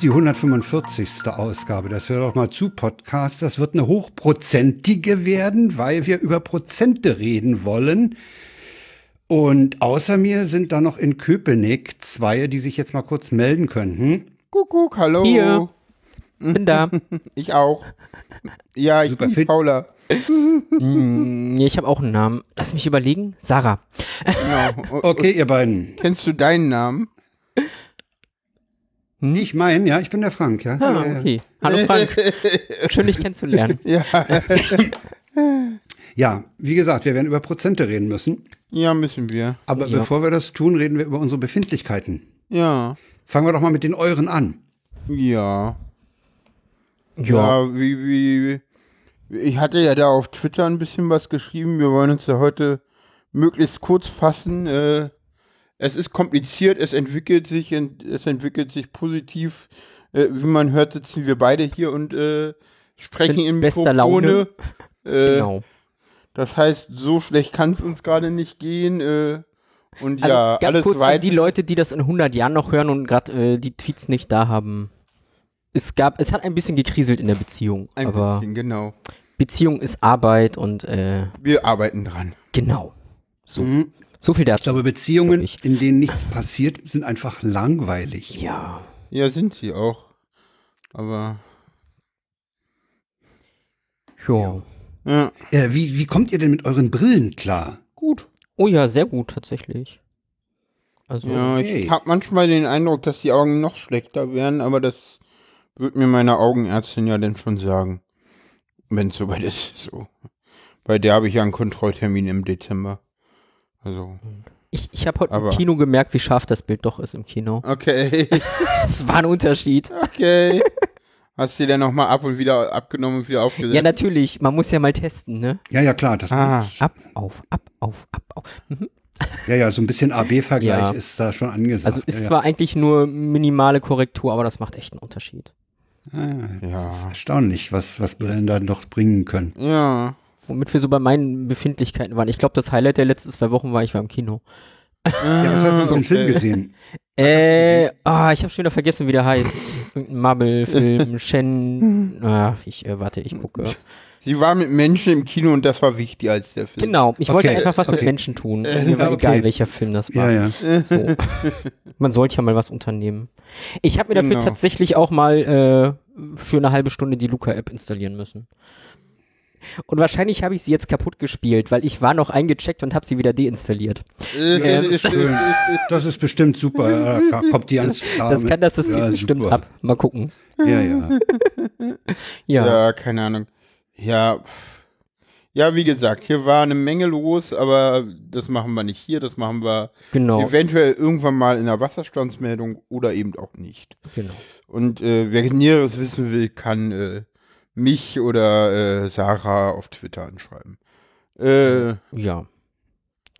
Ist die 145. Ausgabe Das Hör doch mal zu Podcast. Das wird eine hochprozentige werden, weil wir über Prozente reden wollen. Und außer mir sind da noch in Köpenick zwei, die sich jetzt mal kurz melden könnten. Kuckuck, hallo. Hier. Bin da. Ich auch. Ja, ich Super bin fit. Paula. Hm, ich habe auch einen Namen. Lass mich überlegen. Sarah. Genau. O- Okay, ihr beiden. Kennst du deinen Namen? Ich mein, ja, ich bin der Frank, ja. Ah, ja, ja. okay. Hallo Frank. Schön, dich kennenzulernen. Ja, ja, wie gesagt, wir werden über Prozente reden müssen. ja, müssen wir. Aber Ja. bevor wir das tun, reden wir über unsere Befindlichkeiten. Ja, Fangen wir doch mal mit den euren an. ja. Ja. Ja, wie, wie, ich hatte ja da auf Twitter ein bisschen was geschrieben. Wir wollen uns ja heute möglichst kurz fassen. Äh, es ist kompliziert, es entwickelt sich, es entwickelt sich positiv. Äh, wie man hört, sitzen wir beide hier und äh, sprechen bester Mikrofone. Laune. Äh, Genau. Das heißt, so schlecht kann es uns gerade nicht gehen. Äh, und Also ja, ganz alles kurz an weit. die Leute, die das in 100 Jahren noch hören und gerade äh, die Tweets nicht da haben. Es gab, es hat ein bisschen gekriselt in der Beziehung, ein aber bisschen, genau. Beziehung ist Arbeit und äh, Wir arbeiten dran. genau. So, Mhm. So viel Ich dazu. glaube, Beziehungen, ich. in denen nichts passiert, sind einfach langweilig. Ja. Ja, sind sie auch. Aber Ja. ja, Äh, wie, wie kommt ihr denn mit euren Brillen klar? gut. Oh ja, sehr gut tatsächlich. Also Ja, okay. ich habe manchmal den Eindruck, dass die Augen noch schlechter werden, aber das wird mir meine Augenärztin ja dann schon sagen, wenn es soweit ist. So. Bei der habe ich ja einen Kontrolltermin im Dezember. Also, ich, ich habe heute Aber- im Kino gemerkt, wie scharf das Bild doch ist im Kino. okay, Es war ein Unterschied. okay. Hast du die dann nochmal ab und wieder abgenommen und wieder aufgesetzt? Ja, natürlich. Man muss ja mal testen, ne? Ja, ja, klar. Das, Ah. Ab, auf, ab, auf, ab, auf. Mhm. Ja, ja, so ein bisschen AB-Vergleich Ja. ist da schon angesagt. Also ist ja, zwar eigentlich nur minimale Korrektur, aber das macht echt einen Unterschied. ja. Ah, Ja. Das ist erstaunlich, was, was Brillen da noch bringen können. Ja. Womit wir so bei meinen Befindlichkeiten waren. Ich glaube, das Highlight der letzten zwei Wochen war, ich war im Kino. Ja, was hast du so einen Film Okay. gesehen? Äh, ah, ich habe schon wieder vergessen, wie der heißt. Irgendein Marvel-Film, Shen. Ah, ich, äh, warte, ich gucke. Sie war mit Menschen im Kino und das war wichtiger als der Film. Genau, ich wollte Okay, einfach was mit okay. Menschen tun. Äh, Mir war okay. egal, welcher Film das war. Ja, ja. So. Man sollte ja mal was unternehmen. Ich habe mir dafür Genau. tatsächlich auch mal äh, für eine halbe Stunde die Luca-App installieren müssen. Und wahrscheinlich habe ich sie jetzt kaputt gespielt, weil ich war noch eingecheckt und habe sie wieder deinstalliert. Äh, Ja, das ist schön. Das ist bestimmt super. Ja, kommt die ans klar Das kann das System Ja, bestimmt super. ab. Mal gucken. Ja, ja. Ja. Ja, keine Ahnung. Ja, ja, wie gesagt, hier war eine Menge los, aber das machen wir nicht hier, das machen wir Genau. eventuell irgendwann mal in der Wasserstandsmeldung oder eben auch nicht. genau. Und äh, wer Näheres wissen will, kann äh, mich oder äh, Sarah auf Twitter anschreiben. Äh, Ja.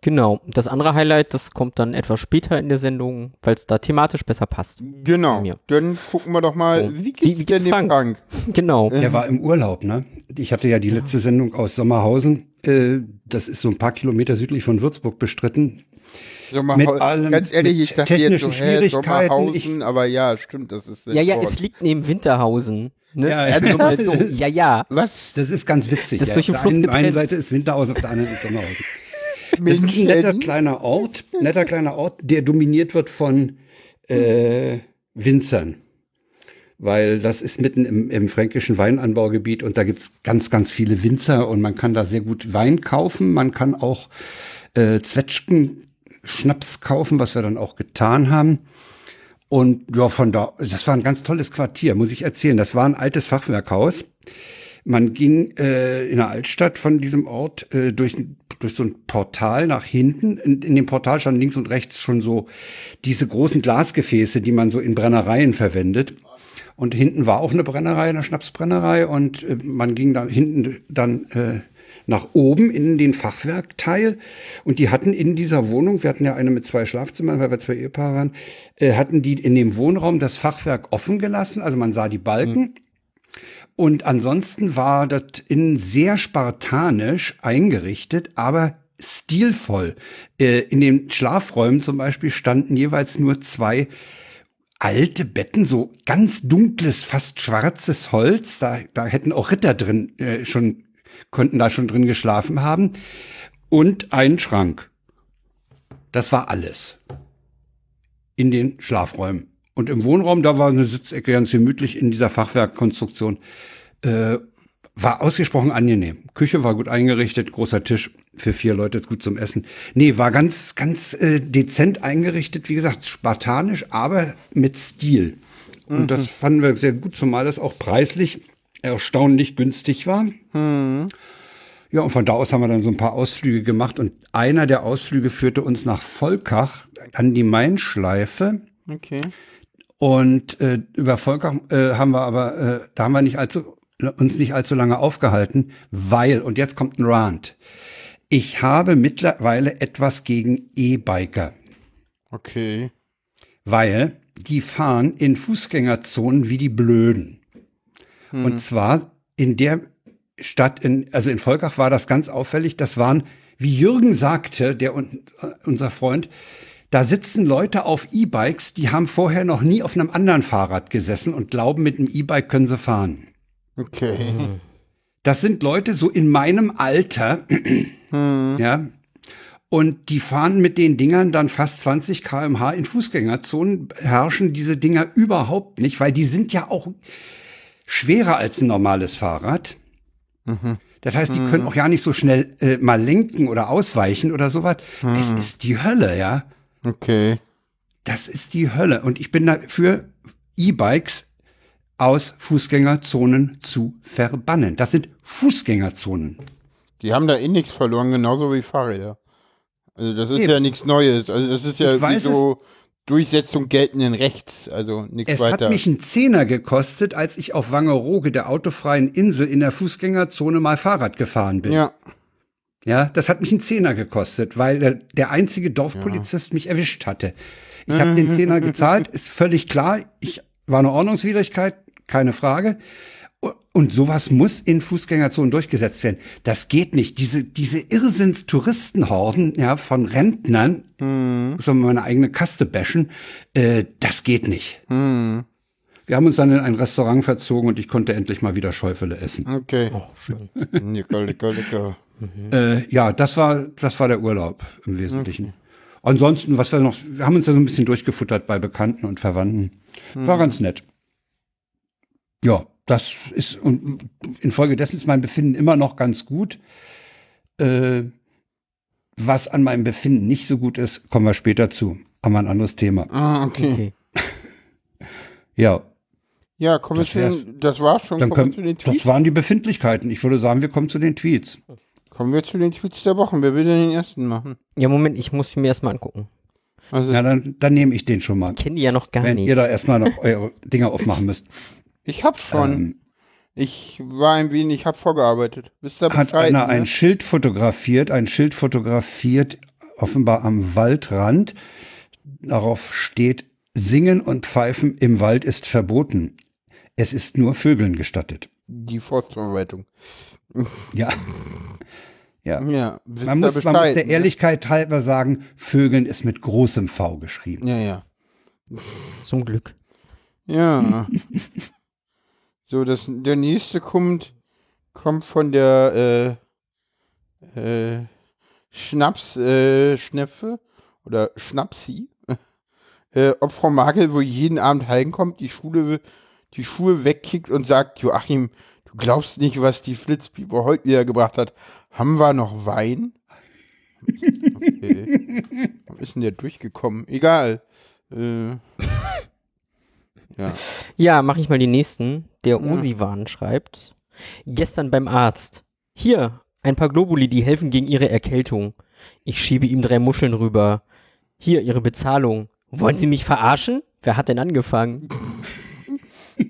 Genau. Das andere Highlight, das kommt dann etwas später in der Sendung, weil es da thematisch besser passt. genau. Dann gucken wir doch mal, So. wie Wie- geht's wie denn geht's dem Frank? Frank? Genau. Er war im Urlaub, ne? Ich hatte ja die letzte Sendung aus Sommerhausen. Äh, das ist so ein paar Kilometer südlich von Würzburg bestritten. Sommerhau- Mit allem- Ganz ehrlich, mit ich dachte jetzt so, technischen hä, Schwierigkeiten, Sommerhausen, aber ja, stimmt, das ist Ja, ja, dort. es liegt neben Winterhausen. Ne? Ja, ja. Also so. Ja, ja. Was? Das ist ganz witzig. Das ist ja. durch den auf der einen, einen getrennt. Seite ist Winterhausen, auf der anderen ist Sommerhausen. Das ist ein netter kleiner Ort, netter kleiner Ort, der dominiert wird von äh, Winzern. Weil das ist mitten im, im fränkischen Weinanbaugebiet und da gibt's ganz, ganz viele Winzer und man kann da sehr gut Wein kaufen. Man kann auch äh, Zwetschgen-Schnaps kaufen, was wir dann auch getan haben. Und ja, von da, das war ein ganz tolles Quartier, muss ich erzählen. Das war ein altes Fachwerkhaus. Man ging äh, in der Altstadt von diesem Ort äh, durch, durch so ein Portal nach hinten. In, in dem Portal standen links und rechts schon so diese großen Glasgefäße, die man so in Brennereien verwendet. Und hinten war auch eine Brennerei, eine Schnapsbrennerei. Und äh, man ging dann hinten dann äh, nach oben in den Fachwerkteil. Und die hatten in dieser Wohnung, wir hatten ja eine mit zwei Schlafzimmern, weil wir zwei Ehepaare waren, äh, hatten die in dem Wohnraum das Fachwerk offen gelassen. Also man sah die Balken. Und ansonsten war das innen sehr spartanisch eingerichtet, aber stilvoll. Äh, in den Schlafräumen zum Beispiel standen jeweils nur zwei alte Betten, so ganz dunkles, fast schwarzes Holz. Da, da hätten auch Ritter drin äh, schon, konnten da schon drin geschlafen haben. Und ein Schrank. Das war alles. In den Schlafräumen. Und im Wohnraum, da war eine Sitzecke ganz gemütlich in dieser Fachwerkkonstruktion. Äh, war ausgesprochen angenehm. Küche war gut eingerichtet, großer Tisch für vier Leute gut zum Essen. Nee, war ganz, ganz äh, dezent eingerichtet, wie gesagt, spartanisch, aber mit Stil. Und mhm. das fanden wir sehr gut, zumal das auch preislich erstaunlich günstig war. Mhm. Ja, und von da aus haben wir dann so ein paar Ausflüge gemacht und einer der Ausflüge führte uns nach Volkach an die Mainschleife. Okay. Und äh, über Volkach äh, haben wir aber, äh, da haben wir nicht allzu uns nicht allzu lange aufgehalten, weil, und jetzt kommt ein Rant, ich habe mittlerweile etwas gegen E-Biker. Okay. Weil die fahren in Fußgängerzonen wie die Blöden. Hm. Und zwar in der Stadt, in, also in Volkach war das ganz auffällig, das waren, wie Jürgen sagte, der unser Freund, da sitzen Leute auf E-Bikes, die haben vorher noch nie auf einem anderen Fahrrad gesessen und glauben, mit einem E-Bike können sie fahren. Okay. Mhm. Das sind Leute so in meinem Alter, hm. ja, und die fahren mit den Dingern dann fast 20 km/h in Fußgängerzonen, herrschen diese Dinger überhaupt nicht, weil die sind ja auch schwerer als ein normales Fahrrad. Mhm. Das heißt, die mhm. können auch ja nicht so schnell äh, mal lenken oder ausweichen oder sowas. Mhm. Es ist die Hölle, ja. Okay. Das ist die Hölle. Und ich bin dafür, E-Bikes aus Fußgängerzonen zu verbannen. Das sind Fußgängerzonen. Die haben da eh nichts verloren, genauso wie Fahrräder. Also das ist Eben. ja nichts Neues. Also das ist ja wie so Durchsetzung geltenden Rechts, also nichts es weiter. Es hat mich einen Zehner gekostet, als ich auf Wangerooge, der autofreien Insel, in der Fußgängerzone mal Fahrrad gefahren bin. Ja. Ja, das hat mich einen Zehner gekostet, weil der, der einzige Dorfpolizist ja. mich erwischt hatte. Ich habe den Zehner gezahlt, ist völlig klar. Ich war eine Ordnungswidrigkeit, keine Frage. Und sowas muss in Fußgängerzonen durchgesetzt werden. Das geht nicht. Diese, diese Irrsinns-Touristenhorden, ja, von Rentnern, mhm. muss man meine eigene Kaste bashen, äh, das geht nicht. Mhm. Wir haben uns dann in ein Restaurant verzogen und ich konnte endlich mal wieder Schäufele essen. Okay. Oh, schön. lecker, lecker, lecker. Mhm. Äh, ja, das war, das war der Urlaub im Wesentlichen. Okay. Ansonsten, was wir noch, wir haben uns da so ein bisschen durchgefuttert bei Bekannten und Verwandten. War mhm. ganz nett. Ja, das ist und infolgedessen ist mein Befinden immer noch ganz gut. Äh, was an meinem Befinden nicht so gut ist, kommen wir später zu. Aber ein anderes Thema. Ah, okay. okay. ja. Ja, kommen das wir zu den, das war's schon. Dann kommen, können, das waren die Befindlichkeiten. Ich würde sagen, wir kommen zu den Tweets. Kommen wir zu den Tweets der Woche. Wer will denn den ersten machen? Ja, Moment, ich muss mir erstmal angucken. Also, ja, dann, dann nehme ich den schon mal. Ich kenne die ja noch gar wenn nicht. Wenn ihr da erstmal noch eure Dinger aufmachen müsst. Ich hab schon. Ähm, ich war ein wenig, ich habe vorgearbeitet. Wisst ihr Hat einer ne? ein Schild fotografiert, ein Schild fotografiert, offenbar am Waldrand. Darauf steht, Singen und Pfeifen im Wald ist verboten. Es ist nur Vögeln gestattet. Die Forstverwaltung. Ja. Ja. ja man, muss, man muss der ne? Ehrlichkeit halber sagen, Vögeln ist mit großem V geschrieben. Ja, ja. Zum Glück. Ja. So, das, der nächste kommt, kommt von der äh, äh, Schnaps, äh, oder Schnapsi. äh, ob Frau Magel wo jeden Abend heimkommt, die Schule, die Schuhe wegkickt und sagt, Joachim, du glaubst nicht, was die Flitzpieper heute wieder gebracht hat. Haben wir noch Wein? Okay. Warum ist denn der durchgekommen? Egal. Äh, ja, ja mache ich mal die nächsten. Der ja. Osiwan schreibt, gestern beim Arzt. Hier, ein paar Globuli, die helfen gegen ihre Erkältung. Ich schiebe ihm drei Muscheln rüber. Hier, ihre Bezahlung. Wollen Sie mich verarschen? Wer hat denn angefangen?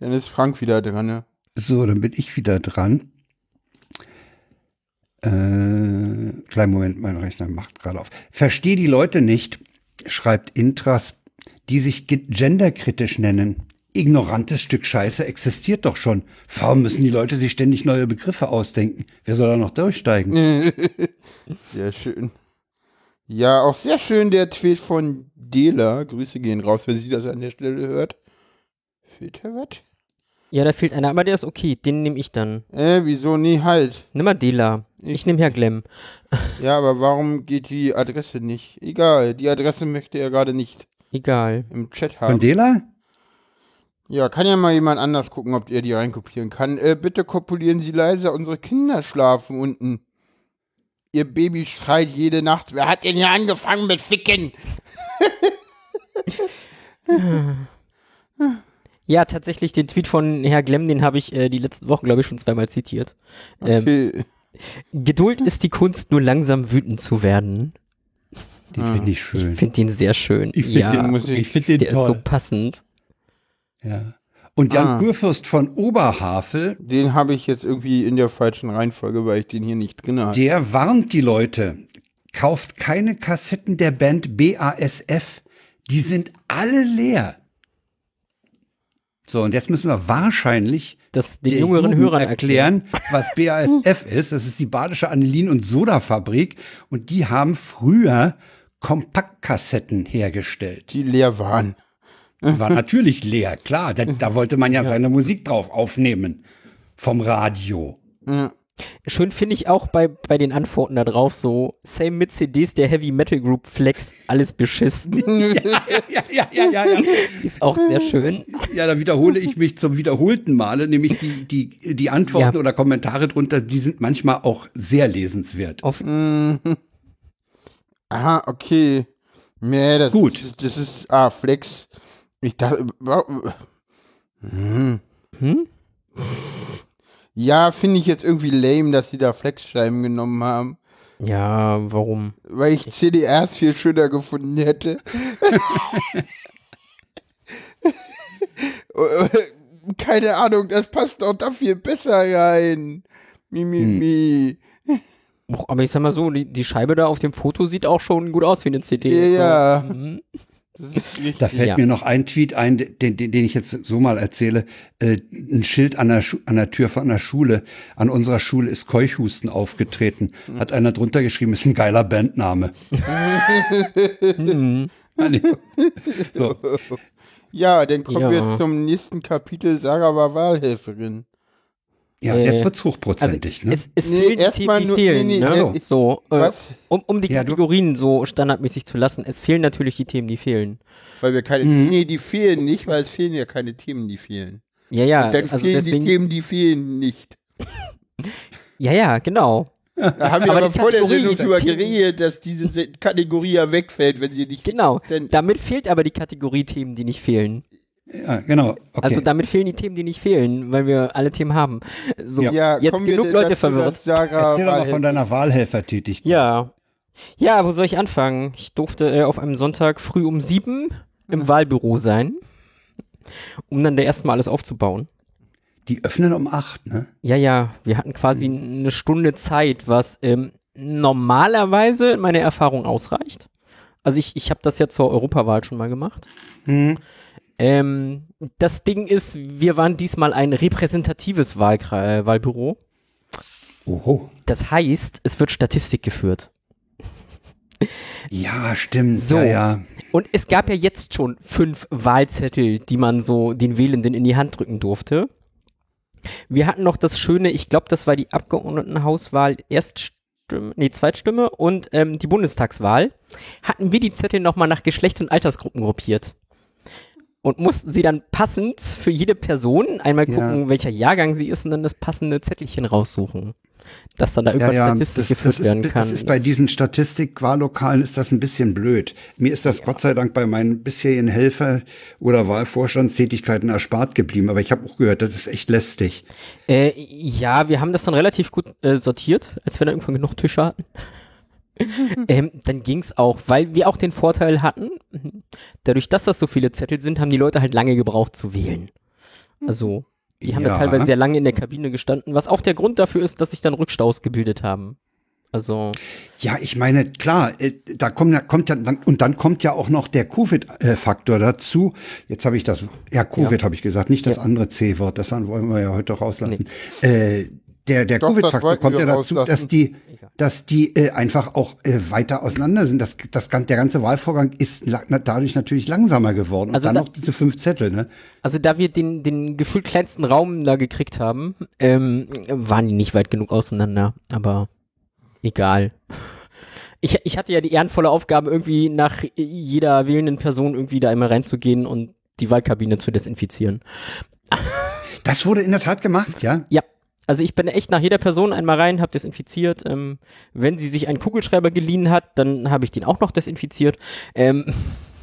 dann ist Frank wieder dran, ne? So, dann bin ich wieder dran. Äh, kleinen Moment, mein Rechner macht gerade auf. Verstehe die Leute nicht, schreibt Intras die sich genderkritisch nennen. Ignorantes Stück Scheiße existiert doch schon. Warum müssen die Leute sich ständig neue Begriffe ausdenken? Wer soll da noch durchsteigen? Sehr schön. Ja, auch sehr schön der Tweet von Dela. Grüße gehen raus, wenn sie das an der Stelle hört. Fehlt da was? Ja, da fehlt einer, aber der ist okay. Den nehme ich dann. Äh, wieso? Nee, halt. Nimm mal Dela. Ich, ich nehme Herr Glemm. Ja, aber warum geht die Adresse nicht? Egal, die Adresse möchte er gerade nicht. Egal. Im Chat haben. Von Dela? Ja, kann ja mal jemand anders gucken, ob er die reinkopieren kann. Äh, bitte kopulieren Sie leise, unsere Kinder schlafen unten. Ihr Baby schreit jede Nacht. Wer hat denn hier angefangen mit Ficken? ja, tatsächlich, den Tweet von Herr Glemm, den habe ich äh, die letzten Wochen, glaube ich, schon zweimal zitiert. Ähm, okay. Geduld ist die Kunst, nur langsam wütend zu werden. Den finde ich schön. Ich finde den sehr schön. Ich finde ja, den, ich, ich find den der toll. ist so passend. Ja. Und Jan ah. Kurfürst von Oberhavel. Den habe ich jetzt irgendwie in der falschen Reihenfolge, weil ich den hier nicht drin habe. Der warnt die Leute. Kauft keine Kassetten der Band BASF. Die sind alle leer. So, und jetzt müssen wir wahrscheinlich das den jüngeren Hörern erklären, was BASF ist. Das ist die Badische Anilin- und Sodafabrik. Und die haben früher Kompaktkassetten hergestellt. Die leer waren. War natürlich leer, klar. Da, da wollte man ja, ja, seine Musik drauf aufnehmen. Vom Radio. Ja. Schön finde ich auch bei, bei den Antworten da drauf so, same mit CDs der Heavy Metal Group Flex, alles beschissen. ja, ja, ja, ja, ja, ja. Ist auch sehr schön. Ja, da wiederhole ich mich zum wiederholten Male, nämlich die, die, die Antworten ja. oder Kommentare drunter, die sind manchmal auch sehr lesenswert. Auf mhm. Aha, okay. Nee, das Gut. Ist, das ist, ah, Flex. Ich dachte, hm. Hm? Ja, finde ich jetzt irgendwie lame, dass sie da Flexscheiben genommen haben. Ja, warum? Weil ich CDRs viel schöner gefunden hätte. Keine Ahnung, das passt doch da viel besser rein. Mi, mi, hm. mi. Aber ich sag mal so, die, die Scheibe da auf dem Foto sieht auch schon gut aus wie eine CD. Ja. So. Mhm. Da fällt ja. mir noch ein Tweet ein, den, den, den ich jetzt so mal erzähle. Äh, ein Schild an der, an der Tür von einer Schule. An unserer Schule ist Keuchhusten aufgetreten. Hat einer drunter geschrieben, ist ein geiler Bandname. So. Ja, dann kommen ja. wir zum nächsten Kapitel. Sarah war Wahlhelferin. Ja, äh, jetzt wird's hochprozentig. Also ne? Es, es nee, fehlen die Themen, die fehlen. Nee, nee, ne? äh, so, äh, um, um die ja, Kategorien so standardmäßig zu lassen. Es fehlen natürlich die Themen, die fehlen. Weil wir keine, mhm. nee, die fehlen nicht, weil es fehlen ja keine Themen, die fehlen. Ja, ja. Und dann also fehlen deswegen, die Themen, die fehlen nicht. ja, ja, genau. Da haben wir aber, aber vor der Sendung drüber geredet, dass diese Kategorie ja wegfällt, wenn sie nicht. Genau. Damit fehlt aber die Kategorie Themen, die nicht fehlen. Ja, genau. Okay. Also damit fehlen die Themen, die nicht fehlen, weil wir alle Themen haben. So, ja, jetzt genug Leute verwirrt. Erzähl doch mal von deiner Wahlhelfertätigkeit. Ja. Ja, wo soll ich anfangen? Ich durfte äh, auf einem Sonntag früh um sieben im mhm. Wahlbüro sein, um dann da erstmal alles aufzubauen. Die öffnen um acht, ne? Ja, ja. Wir hatten quasi mhm. eine Stunde Zeit, was ähm, normalerweise meine Erfahrung ausreicht. Also ich, ich habe das ja zur Europawahl schon mal gemacht. Mhm. Ähm, das Ding ist, wir waren diesmal ein repräsentatives Wahlkre äh, Wahlbüro. Oho. Das heißt, es wird Statistik geführt. Ja, stimmt. So. Ja, ja. Und es gab ja jetzt schon fünf Wahlzettel, die man so den Wählenden in die Hand drücken durfte. Wir hatten noch das Schöne, ich glaube, das war die Abgeordnetenhauswahl Erststimme, nee, Zweitstimme und ähm, die Bundestagswahl. Hatten wir die Zettel nochmal nach Geschlecht und Altersgruppen gruppiert und mussten sie dann passend für jede Person einmal gucken, ja. welcher Jahrgang sie ist und dann das passende Zettelchen raussuchen. Dass dann da über ja, ja, Statistik das, geführt das werden ist, kann. Das ist bei diesen Statistik-Wahllokalen ist das ein bisschen blöd. Mir ist das ja. Gott sei Dank bei meinen bisherigen Helfer- oder Wahlvorstandstätigkeiten erspart geblieben. Aber ich habe auch gehört, das ist echt lästig. Äh, ja, wir haben das dann relativ gut äh, sortiert, als wir dann irgendwann genug Tische hatten. ähm, dann ging es auch, weil wir auch den Vorteil hatten, dadurch, dass das so viele Zettel sind, haben die Leute halt lange gebraucht zu wählen. Also, die haben ja. da teilweise sehr lange in der Kabine gestanden, was auch der Grund dafür ist, dass sich dann Rückstaus gebildet haben. Also. Ja, ich meine, klar, äh, da kommt ja, kommt ja, dann, und dann kommt ja auch noch der Covid-Faktor dazu. Jetzt habe ich das, ja, Covid ja. habe ich gesagt, nicht das ja. andere C-Wort, das wollen wir ja heute rauslassen. Nee. Äh, der der Covid-Faktor kommt ja dazu, dass die, dass die äh, einfach auch äh, weiter auseinander sind. Das, das, der ganze Wahlvorgang ist dadurch natürlich langsamer geworden. Und also dann da, noch diese fünf Zettel, ne? Also da wir den, den gefühlt kleinsten Raum da gekriegt haben, ähm, waren die nicht weit genug auseinander. Aber egal. Ich, ich hatte ja die ehrenvolle Aufgabe, irgendwie nach jeder wählenden Person irgendwie da immer reinzugehen und die Wahlkabine zu desinfizieren. Das wurde in der Tat gemacht, ja? Ja. Also ich bin echt nach jeder Person einmal rein, habe desinfiziert. Ähm, wenn sie sich einen Kugelschreiber geliehen hat, dann habe ich den auch noch desinfiziert. Ähm,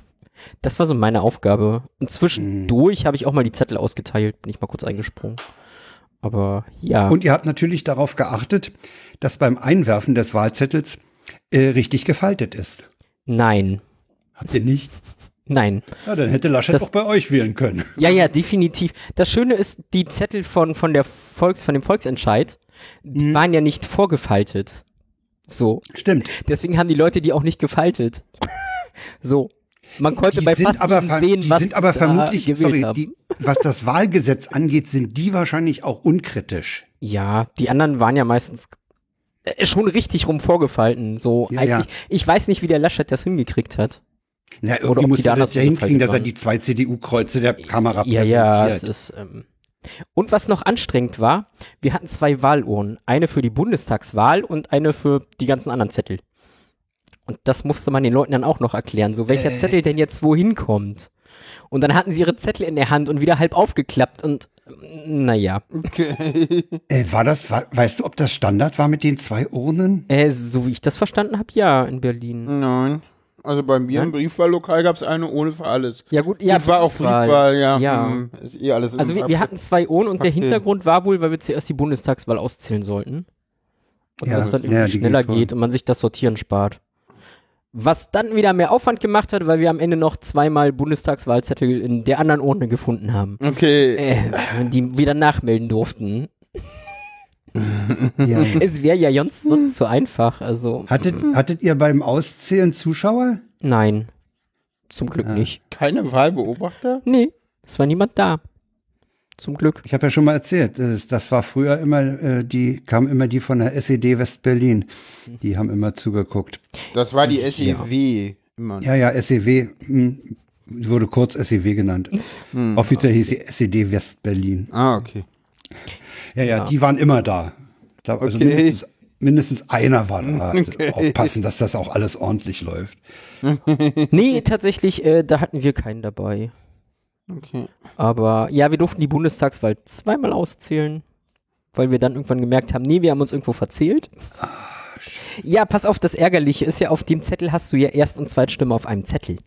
das war so meine Aufgabe. Und zwischendurch mhm. habe ich auch mal die Zettel ausgeteilt, bin ich mal kurz eingesprungen. Aber ja. Und ihr habt natürlich darauf geachtet, dass beim Einwerfen des Wahlzettels äh, richtig gefaltet ist. Nein. Habt ihr nicht? Nein. Ja, dann hätte Laschet das, auch bei euch wählen können. Ja, ja, definitiv. Das Schöne ist, die Zettel von, von der Volks, von dem Volksentscheid, die mhm. waren ja nicht vorgefaltet. So. Stimmt. Deswegen haben die Leute die auch nicht gefaltet. so. Man konnte die bei fast aber, sehen, die was sind aber vermutlich, sorry, die, was das Wahlgesetz angeht, sind die wahrscheinlich auch unkritisch. Ja, die anderen waren ja meistens äh, schon richtig rum vorgefalten. So, ja, ja. ich weiß nicht, wie der Laschet das hingekriegt hat. Na, irgendwie Oder muss er das ja hinkriegen, dass er die zwei CDU-Kreuze der Kamera ja, präsentiert. Ja, es ist, ähm und was noch anstrengend war, wir hatten zwei Wahluhren. Eine für die Bundestagswahl und eine für die ganzen anderen Zettel. Und das musste man den Leuten dann auch noch erklären, so welcher äh. Zettel denn jetzt wohin kommt. Und dann hatten sie ihre Zettel in der Hand und wieder halb aufgeklappt und naja. Okay. Äh, war das, war, weißt du, ob das Standard war mit den zwei Urnen? Äh, so wie ich das verstanden habe, ja, in Berlin. Nein. Also bei mir Nein? im Briefwahllokal gab es eine ohne für alles. Ja gut, ja. Und war auch Briefwahl, ja. ja. Hm, ist eh alles also wir, wir, hatten zwei Urnen und der Hintergrund war wohl, weil wir zuerst die Bundestagswahl auszählen sollten. Und ja, das dann irgendwie ja, schneller geht und man sich das Sortieren spart. Was dann wieder mehr Aufwand gemacht hat, weil wir am Ende noch zweimal Bundestagswahlzettel in der anderen Urne gefunden haben. Okay. Äh, die wieder nachmelden durften. Ja. Es wäre ja sonst, sonst so einfach. Also. Hattet, hattet ihr beim Auszählen Zuschauer? Nein. Zum Glück ja. nicht. Keine Wahlbeobachter? Nee, es war niemand da. Zum Glück. Ich habe ja schon mal erzählt, das, das war früher immer, äh, die kamen immer die von der SED West-Berlin. Die haben immer zugeguckt. Das war die SEW. Ja, ja, ja SEW. Hm, wurde kurz SEW genannt. Hm. Offiziell hieß sie SED West-Berlin. Ah, okay. Ja, ja, ja, die waren immer da. Also okay. mindestens, mindestens, einer war da. Also okay. Aufpassen, dass das auch alles ordentlich läuft. nee, tatsächlich, äh, da hatten wir keinen dabei. Okay. Aber ja, wir durften die Bundestagswahl zweimal auszählen, weil wir dann irgendwann gemerkt haben, nee, wir haben uns irgendwo verzählt. Ah, ja, pass auf, das Ärgerliche ist ja, auf dem Zettel hast du ja Erst- und Zweitstimme auf einem Zettel.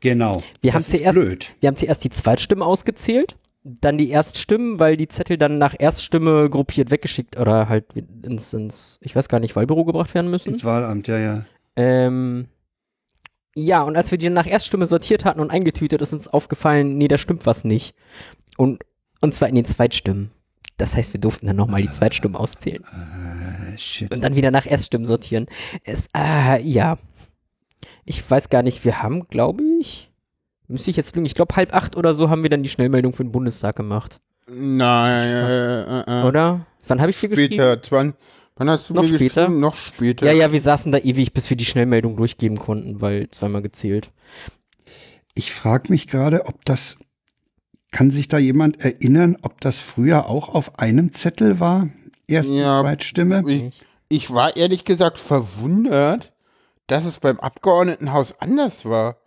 Genau. Wir das haben zuerst, blöd. Wir haben zuerst die Zweitstimme ausgezählt, dann die Erststimmen, weil die Zettel dann nach Erststimme gruppiert weggeschickt oder halt ins, ins ich weiß gar nicht, Wahlbüro gebracht werden müssen. Ins Wahlamt, ja, ja. Ähm, ja, und als wir die nach Erststimme sortiert hatten und eingetütet, ist uns aufgefallen, nee, da stimmt was nicht. Und, und zwar in den Zweitstimmen. Das heißt, wir durften dann nochmal die Zweitstimmen auszählen. Uh, und dann wieder nach Erststimmen sortieren. Es, äh, ja. Ich weiß gar nicht, wir haben, glaube ich, müsste ich jetzt lügen, ich glaube halb acht oder so haben wir dann die Schnellmeldung für den Bundestag gemacht. Nein, äh, äh, äh. Oder? Wann habe ich dir geschrieben? Später, 20, Wann hast du noch später? Noch später. Ja, ja, wir saßen da ewig, bis wir die Schnellmeldung durchgeben konnten, weil zweimal gezählt. Ich frage mich gerade, ob das, kann sich da jemand erinnern, ob das früher auch auf einem Zettel war? Erste, ja, Zweitstimme? Ich, ich war ehrlich gesagt verwundert, dass es beim Abgeordnetenhaus anders war.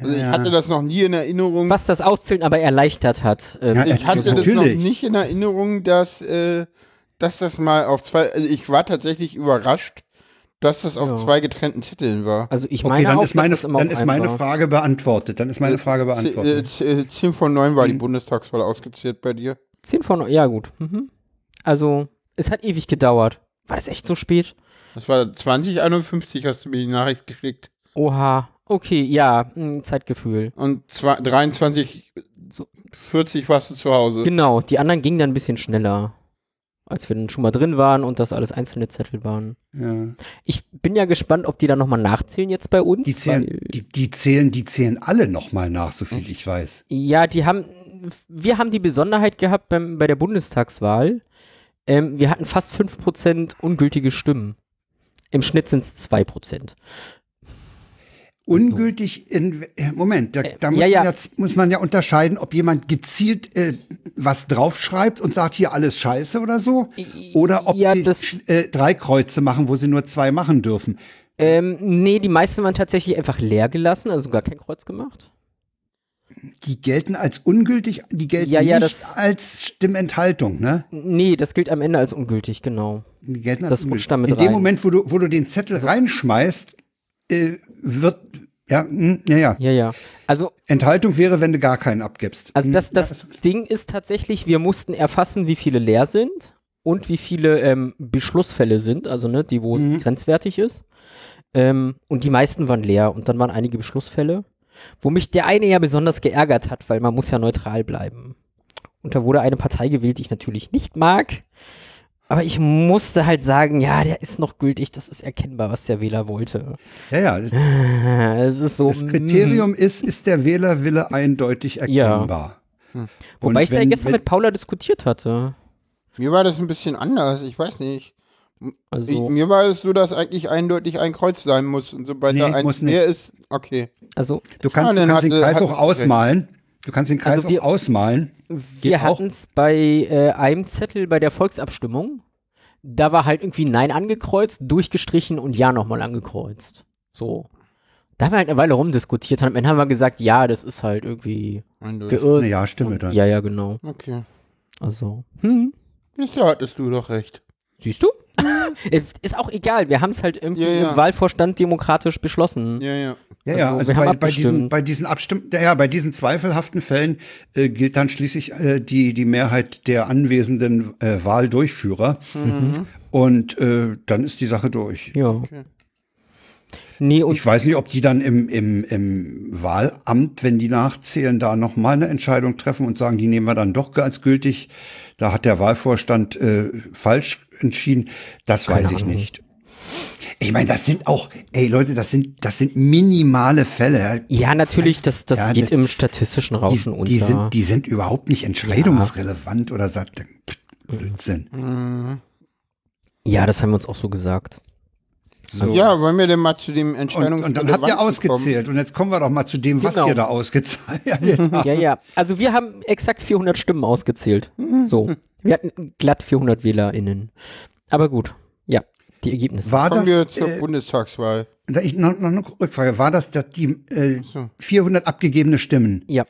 Also ja. ich hatte das noch nie in Erinnerung. Was das Auszählen aber erleichtert hat. Ähm, ja, ich hatte das noch nicht in Erinnerung, dass äh, dass das mal auf zwei, also ich war tatsächlich überrascht, dass das auf ja. zwei getrennten Zetteln war. Also ich meine okay, dann auch, ist meine, dann ist meine Frage beantwortet. Dann ist meine Frage beantwortet. Zehn, zehn von neun war hm. die mhm. Bundestagswahl ausgezählt bei dir. Zehn von neun, ja gut. Mhm. Also es hat ewig gedauert. War das echt so spät? Das war 2051, hast du mir die Nachricht geschickt. Oha, okay, ja, hm, Zeitgefühl. Und 23, so. 40 warst du zu Hause. Genau, die anderen gingen dann ein bisschen schneller als wir dann schon mal drin waren und das alles einzelne Zettel waren. Ja. Ich bin ja gespannt, ob die dann nochmal nachzählen jetzt bei uns. Die zählen, die, die, zählen, die zählen alle nochmal nach, so viel ich weiß. Ja, die haben, wir haben die Besonderheit gehabt beim, bei der Bundestagswahl. Ähm, wir hatten fast 5% ungültige Stimmen. Im Schnitt sind es 2%. Ungültig in Moment, da, da muss, ja, ja. Man jetzt, muss man ja unterscheiden, ob jemand gezielt äh, was draufschreibt und sagt hier alles scheiße oder so, oder ob Ja, sie äh, drei Kreuze machen, wo sie nur zwei machen dürfen. Ähm, nee, die meisten waren tatsächlich einfach leer gelassen, also gar kein Kreuz gemacht. Die gelten als ungültig, die gelten Ja, ja, nicht als Stimmenthaltung, ne? Nee, das gilt am Ende als ungültig, genau. Die gelten als Das ungültig. da In dem rein. Moment, wo du, wo du den Zettel reinschmeißt, äh, wird ja, hm, ja, ja. Ja, ja. Also, Enthaltung wäre, wenn du gar keinen abgibst. also Hm, das, ja, das Ding ist tatsächlich, wir mussten erfassen, wie viele leer sind und wie viele ähm, Beschlussfälle sind, also ne, die, wo es Mhm. grenzwertig ist. Ähm, und die meisten waren leer und dann waren einige Beschlussfälle, wo mich der eine ja besonders geärgert hat, weil man muss ja neutral bleiben. Und da wurde eine Partei gewählt, die ich natürlich nicht mag. Aber ich musste halt sagen, ja, der ist noch gültig, das ist erkennbar, was der Wähler wollte. ja, ja. Das, Es ist so. das Kriterium ist, ist der Wählerwille eindeutig erkennbar. mm. Wobei Und ich da wenn- gestern wenn- mit Paula diskutiert hatte. Mir war das ein bisschen anders, ich weiß nicht. Also, Ich, mir war es so, dass eigentlich eindeutig ein Kreuz sein muss und sobald Nee, da eins muss nicht. mehr ist, okay. also Du kannst, Ah, du dann kannst den hat- Kreis hat- auch ausmalen. Du kannst den Kreis Also wir- auch ausmalen. wir Geht hatten es bei äh, einem Zettel bei der Volksabstimmung. Da war halt irgendwie Nein angekreuzt, durchgestrichen und Ja nochmal angekreuzt. So. Da haben wir halt eine Weile rumdiskutiert. Und am Ende haben wir gesagt, ja, das ist halt irgendwie Eindeutig. geirrt. Eine Ja-Stimme dann. Ja, ja, genau. Okay. Also, hm. Da hattest du doch recht. Siehst du? Ist auch egal. Wir haben es halt irgendwie Ja, ja. im Wahlvorstand demokratisch beschlossen. Ja, ja. Ja, ja, Also, also bei, bei, diesen, bei diesen Abstimm ja, bei diesen zweifelhaften Fällen äh, gilt dann schließlich äh, die, die Mehrheit der anwesenden äh, Wahldurchführer. Und äh, dann ist die Sache durch. Ja. Nee, und Ich weiß nicht, ob die dann im, im, im Wahlamt, wenn die nachzählen, da nochmal eine Entscheidung treffen und sagen, die nehmen wir dann doch als gültig. Da hat der Wahlvorstand äh, falsch entschieden. Das Keine weiß ich Ahnung. nicht. Ich meine, das sind auch, ey Leute, das sind, das sind minimale Fälle. ja, natürlich, das, das Ja, geht das im ist- statistischen Die, Rauschen unter. die, sind, die sind überhaupt nicht entscheidungsrelevant oder sagt Blödsinn. Mhm. ja, das haben wir uns auch so gesagt. So. Ja, wollen wir denn mal zu dem und, Entscheidungs und dann habt ihr ausgezählt. Und jetzt kommen wir doch mal zu dem, was Genau. ihr da ausgezahlt habt. Ja, ja. Also wir haben exakt 400 Stimmen ausgezählt. So. Wir hatten glatt 400 WählerInnen. Aber gut. Die Ergebnisse. War Kommen das, wir zur äh, Bundestagswahl. da ich, noch, noch eine Rückfrage, war das, dass die äh, So. 400 abgegebene Stimmen ja.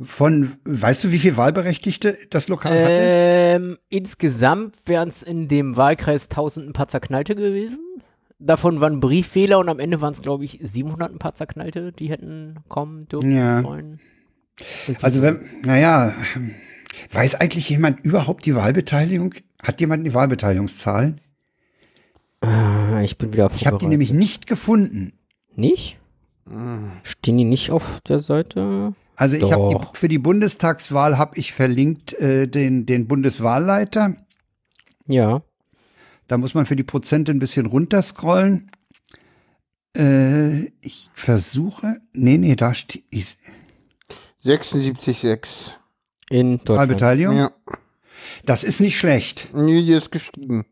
von, weißt du, wie viele Wahlberechtigte das Lokal hatte? Ähm, insgesamt wären es in dem Wahlkreis 1000 ein paar Zerknallte gewesen. Davon waren Briefwähler und am Ende waren es, glaube ich, 700 ein paar Zerknallte, die hätten kommen dürfen Ja. wollen. Also wenn, naja, weiß eigentlich jemand überhaupt die Wahlbeteiligung? Hat jemand die Wahlbeteiligungszahlen? Ah, ich bin wieder Ich habe die nämlich nicht gefunden. Nicht? Mhm. Stehen die nicht auf der Seite? Also ich habe für die Bundestagswahl habe ich verlinkt äh, den den Bundeswahlleiter. Ja. Da muss man für die Prozente ein bisschen runterscrollen. Äh, ich versuche, nee, nee, da steht 76,6. In Deutschland. Wahlbeteiligung. Ja. Das ist nicht schlecht. Nee, die ist gestiegen.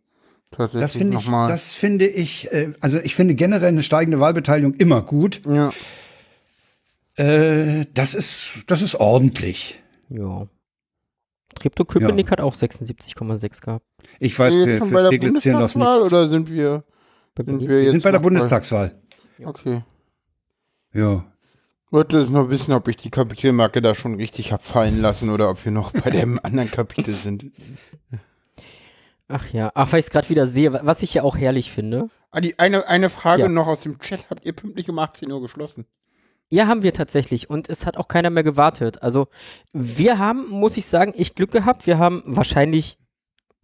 Tatsächlich Das finde ich, nochmal. das finde ich, äh, also ich finde generell eine steigende Wahlbeteiligung immer gut. Ja. Äh, das ist, das ist ordentlich. Ja. Treptow-Köpenick hat auch 76,6 gehabt. Ich weiß, wir für, jetzt schon für bei der Steglitz nicht. oder sind wir, sind wir Wir jetzt sind bei der Bundestagswahl. Okay. Ja. Wollte es noch wissen, ob ich die Kapitelmarke da schon richtig hab fallen lassen oder ob wir noch bei dem anderen Kapitel sind. Ach ja, ach, weil ich es gerade wieder sehe, wa- was ich ja auch herrlich finde. Ah, die eine, eine Frage Ja. noch aus dem Chat. Habt ihr pünktlich um 18 Uhr geschlossen? Ja, haben wir tatsächlich. Und es hat auch keiner mehr gewartet. Also, wir haben, muss ich sagen, echt Glück gehabt. Wir haben wahrscheinlich,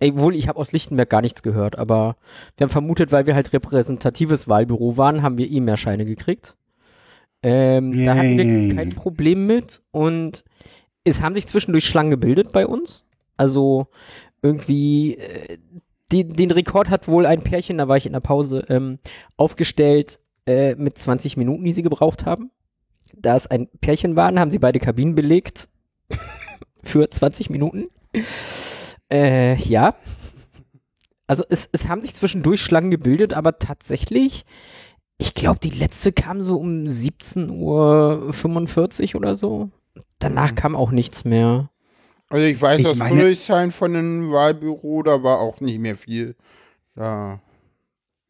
ey, wohl, ich habe aus Lichtenberg gar nichts gehört, aber wir haben vermutet, weil wir halt repräsentatives Wahlbüro waren, haben wir eh mehr Scheine gekriegt. Ähm, da hatten wir kein Problem mit. Und es haben sich zwischendurch Schlangen gebildet bei uns. Also, irgendwie, äh, die, den Rekord hat wohl ein Pärchen, da war ich in der Pause, ähm, aufgestellt äh, mit 20 Minuten, die sie gebraucht haben. Da es ein Pärchen waren, haben sie beide Kabinen belegt für 20 Minuten. Äh, ja. Also es, es haben sich zwischendurch Schlangen gebildet, aber tatsächlich, ich glaube, die letzte kam so um 17.45 Uhr oder so. Danach mhm. kam auch nichts mehr. Also ich weiß ich aus Friedrichshain von einem Wahlbüro, da war auch nicht mehr viel. Ja.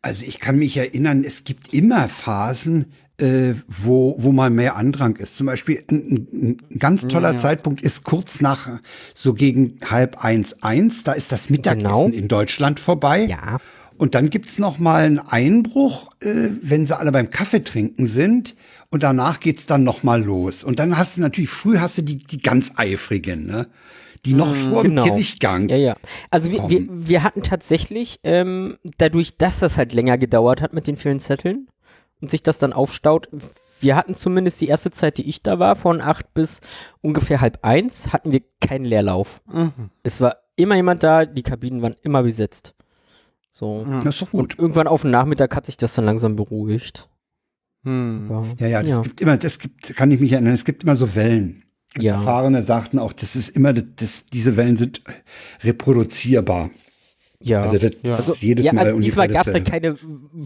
Also ich kann mich erinnern, es gibt immer Phasen, äh, wo, wo mal mehr Andrang ist. Zum Beispiel ein, ein ganz toller ja. Zeitpunkt ist kurz nach so gegen halb eins eins. Da ist das Mittagessen genau. in Deutschland vorbei. Ja. Und dann gibt's noch mal einen Einbruch, äh, wenn sie alle beim Kaffee trinken sind. Und danach geht's dann noch mal los. Und dann hast du natürlich, früh hast du die, die ganz eifrigen, ne? die noch mhm. vor genau. dem Kirchgang. Ja, ja. Also wir, wir, wir hatten tatsächlich, ähm, dadurch, dass das halt länger gedauert hat mit den vielen Zetteln und sich das dann aufstaut, wir hatten zumindest die erste Zeit, die ich da war, von acht bis ungefähr halb eins, hatten wir keinen Leerlauf. Mhm. Es war immer jemand da, die Kabinen waren immer besetzt. So. Das ist doch gut. Und irgendwann auf dem Nachmittag hat sich das dann langsam beruhigt. Hm. Ja, ja, das ja. gibt immer, das gibt, kann ich mich erinnern, es gibt immer so Wellen. Ja. Erfahrene sagten auch, das ist immer, das, diese Wellen sind reproduzierbar. Ja, also das, ja. Das also, jedes ja, Mal also diesmal gab es halt keine,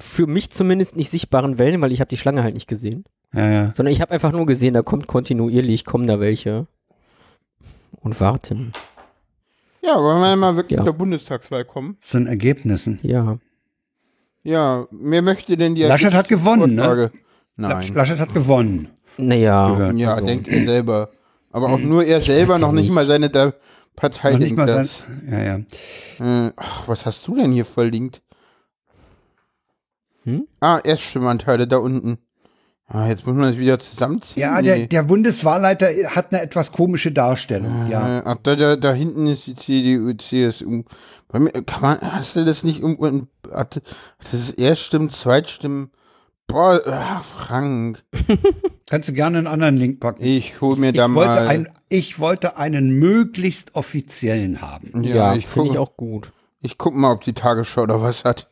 für mich zumindest nicht sichtbaren Wellen, weil ich habe die Schlange halt nicht gesehen. Ja, ja. Sondern ich habe einfach nur gesehen, da kommt kontinuierlich, kommen da welche und warten. Ja, wollen wir mal wirklich ja. zur Bundestagswahl kommen? Zu den Ergebnissen. Ja. Ja, wer möchte denn die Laschet hat gewonnen, ne? Nein. Laschet hat gewonnen. Naja. Ja, also. denkt er selber. Aber auch nur er selber, noch nicht, nicht mal seine da Partei noch denkt das. Sein, ja, ja. Äh, ach, was hast du denn hier verlinkt? Hm? Ah, Erststimmanteile da unten. Ah, jetzt muss man das wieder zusammenziehen. Ja, der, der Bundeswahlleiter hat eine etwas komische Darstellung. ja. Ach, da, da, da hinten ist die CDU, CSU. Bei mir, kann man, hast du das nicht irgendwo, das ist Erststimmen, Zweitstimmen, Boah, ach, Frank. Kannst du gerne einen anderen Link packen. Ich hol mir ich da mal. Ein, ich wollte einen möglichst offiziellen haben. Ja, ja ich finde ich auch gut. Ich guck mal, ob die Tagesschau da was hat.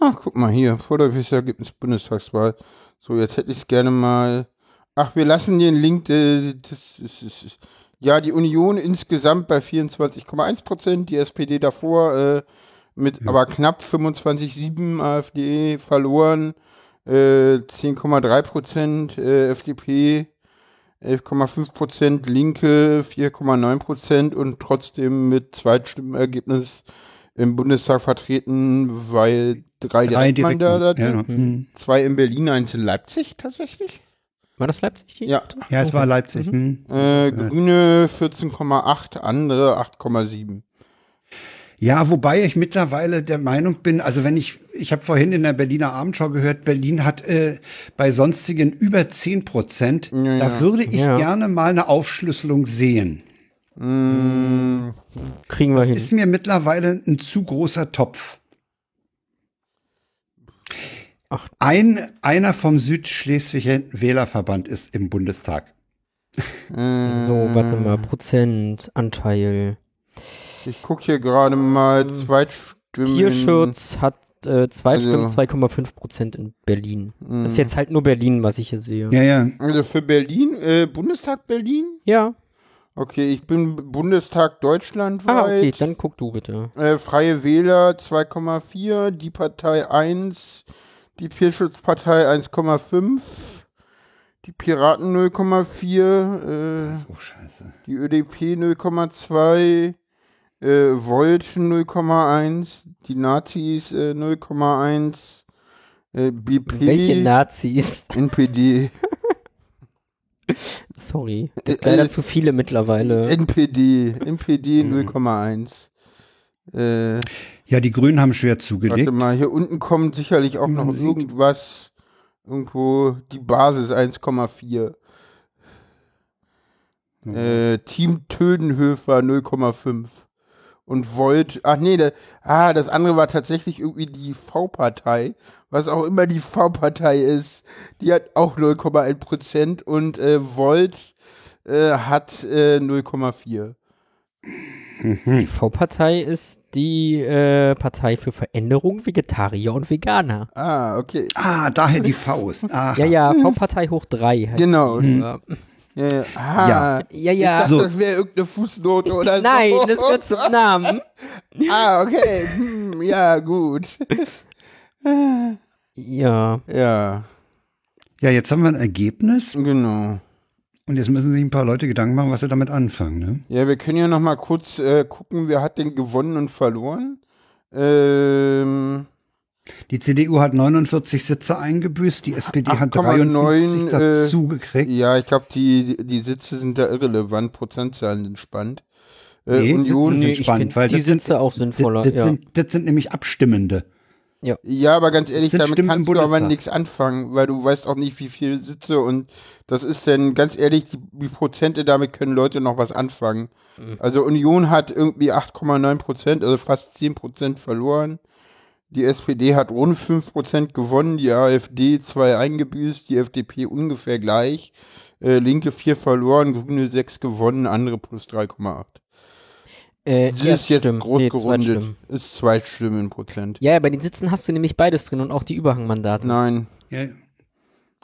Ach, guck mal hier. Vorderwies Ergebnis Bundestagswahl. So, jetzt hätte ich es gerne mal. Ach, wir lassen den Link. Äh, das ist, ist, ja, die Union insgesamt bei 24,1 Prozent, die SPD davor äh, mit ja. aber knapp 25,7 AfD verloren. 10,3 äh, Prozent äh, FDP, 11,5 Prozent Linke, 4,9 Prozent und trotzdem mit Zweitstimmenergebnis im Bundestag vertreten, weil drei, drei Direktmandate, ja, mhm. zwei in Berlin, eins in Leipzig tatsächlich. War das Leipzig? Ja. Ja, es okay. war Leipzig. Mhm. Äh, Grüne 14,8, andere 8,7. Ja, wobei ich mittlerweile der Meinung bin, also wenn ich, ich habe vorhin in der Berliner Abendschau gehört, Berlin hat äh, bei sonstigen über 10 Prozent. Ja, da würde ich ja. gerne mal eine Aufschlüsselung sehen. Mm, kriegen wir das hin. ist mir mittlerweile ein zu großer Topf. Ach. Ein, einer vom Südschleswig Wählerverband ist im Bundestag. So, warte mal, Prozentanteil. Ich gucke hier gerade mal hm. Zweitstimmen. Tierschutz hat äh, Zweitstimmen also, 2,5 Prozent in Berlin. Mh. Das ist jetzt halt nur Berlin, was ich hier sehe. Ja, ja. Also für Berlin, äh, Bundestag Berlin? Ja. Okay, ich bin Bundestag Deutschland. Ah, okay, dann guck du bitte. Äh, Freie Wähler 2,4, die Partei 1, die Tierschutzpartei 1,5, die Piraten 0,4, äh, so scheiße. die ÖDP 0,2, äh, Volt 0,1, die Nazis äh, 0,1, äh, BP. Welche Nazis? NPD. Sorry. Äh, leider zu viele mittlerweile. NPD. NPD 0,1. Äh, ja, die Grünen haben schwer zugelegt. Warte mal, hier unten kommt sicherlich auch noch irgendwas. Irgendwo die Basis 1,4. Okay. Mhm. Äh, Team Tödenhöfer 0,5. Und Volt, ach nee, da, ah, das andere war tatsächlich irgendwie die V-Partei, was auch immer die V-Partei ist. Die hat auch 0,1%. und äh, Volt äh, hat äh, 0,4. Mhm. Die V-Partei ist die äh, Partei für Veränderung, Vegetarier und Veganer. Ah, okay. Ah, daher die Faust. Ah. Ja, ja, mhm. V-Partei hoch drei. Heißt genau. Die, äh, ja, ja, ja, ah, ja. Ich dachte, so. das wäre irgendeine Fußnote oder so. Nein, das gehört zum Namen. ah, okay. Hm, ja, gut. ja. Ja. Ja, jetzt haben wir ein Ergebnis. Genau. Und jetzt müssen sich ein paar Leute Gedanken machen, was sie damit anfangen. Ne? Ja, wir können ja noch mal kurz äh, gucken, wer hat denn gewonnen und verloren. Ähm, die CDU hat 49 Sitze eingebüßt, die SPD hat 53 äh, dazu gekriegt. Ja, ich glaube, die, die Sitze sind da irrelevant, Prozentzahlen sind spannend. Äh, nee, Union Sitze sind nee, spannend, weil die Sitze sind, auch sinnvoller. Das, ja. sind, das sind nämlich Abstimmende. Ja. ja, aber ganz ehrlich, damit Stimmen kannst du aber nichts anfangen, weil du weißt auch nicht, wie viele Sitze und das ist denn, ganz ehrlich, die, die Prozente, damit können Leute noch was anfangen. Mhm. Also Union hat irgendwie 8,9 Prozent, also fast 10 Prozent verloren. Die SPD hat rund 5 Prozent gewonnen, die AfD 2 eingebüßt, die FDP ungefähr gleich. Äh, Linke 4 verloren, Grüne 6 gewonnen, andere plus 3,8. Äh, Sie ist jetzt Stimmen. groß nee, gerundet. Ist zwei Stimmen Prozent. Ja, bei den Sitzen hast du nämlich beides drin und auch die Überhangmandate. Nein. Ja.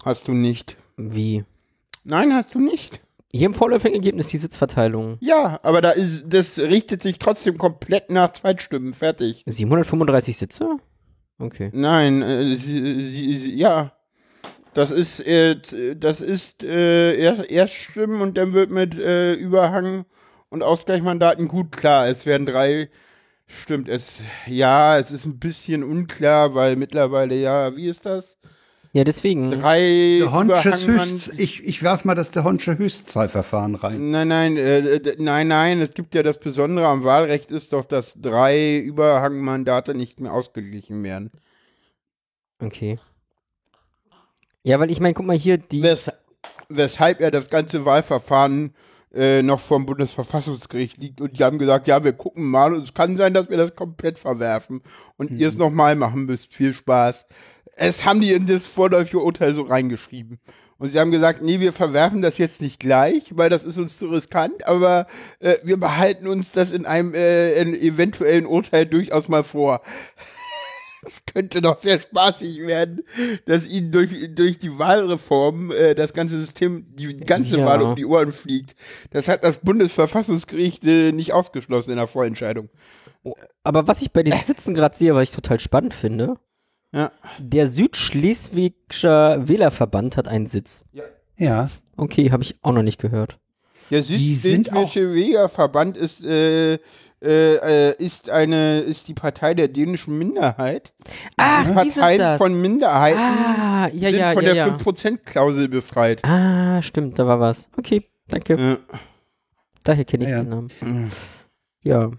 Hast du nicht. Wie? Nein, hast du nicht. Hier im vorläufigen Ergebnis die Sitzverteilung. Ja, aber da ist, das richtet sich trotzdem komplett nach Zweitstimmen. Fertig. 735 Sitze? Okay. Nein, äh, sie, sie, sie, ja. Das ist, äh, das ist äh, erst, Erststimmen und dann wird mit äh, Überhang und Ausgleichsmandaten gut klar. Es werden drei. Stimmt, es ja, es ist ein bisschen unklar, weil mittlerweile ja, wie ist das? Ja, deswegen. Drei der Honsches Höchst, ich, ich werf mal das der Honsche Höchstzahlverfahren rein. Nein, nein, äh, nein, nein, es gibt ja das Besondere am Wahlrecht ist doch, dass drei Überhangmandate nicht mehr ausgeglichen werden. Okay. Ja, weil ich meine, guck mal hier, die. Wes weshalb er das ganze Wahlverfahren äh, noch vom Bundesverfassungsgericht liegt und die haben gesagt, ja, wir gucken mal und es kann sein, dass wir das komplett verwerfen und mhm. ihr es nochmal machen müsst. Viel Spaß. Es haben die in das vorläufige Urteil so reingeschrieben. Und sie haben gesagt, nee, wir verwerfen das jetzt nicht gleich, weil das ist uns zu riskant, aber äh, wir behalten uns das in einem äh, in eventuellen Urteil durchaus mal vor. Es könnte doch sehr spaßig werden, dass ihnen durch, durch die Wahlreform äh, das ganze System, die ganze ja. Wahl um die Ohren fliegt. Das hat das Bundesverfassungsgericht äh, nicht ausgeschlossen in der Vorentscheidung. Oh, aber was ich bei den Sitzen gerade sehe, was ich total spannend finde, ja. der Südschleswigscher Wählerverband hat einen Sitz. Ja. ja. Okay, habe ich auch noch nicht gehört. Der Südschleswische Wählerverband ist äh, äh, äh, ist eine ist die Partei der dänischen Minderheit. Ah, die Parteien von Minderheiten ah, ja, sind ja, von ja, der ja. 5%-Klausel befreit. Ah, stimmt, da war was. Okay, danke. Ja. Daher kenne ich ja, den Namen. Ja.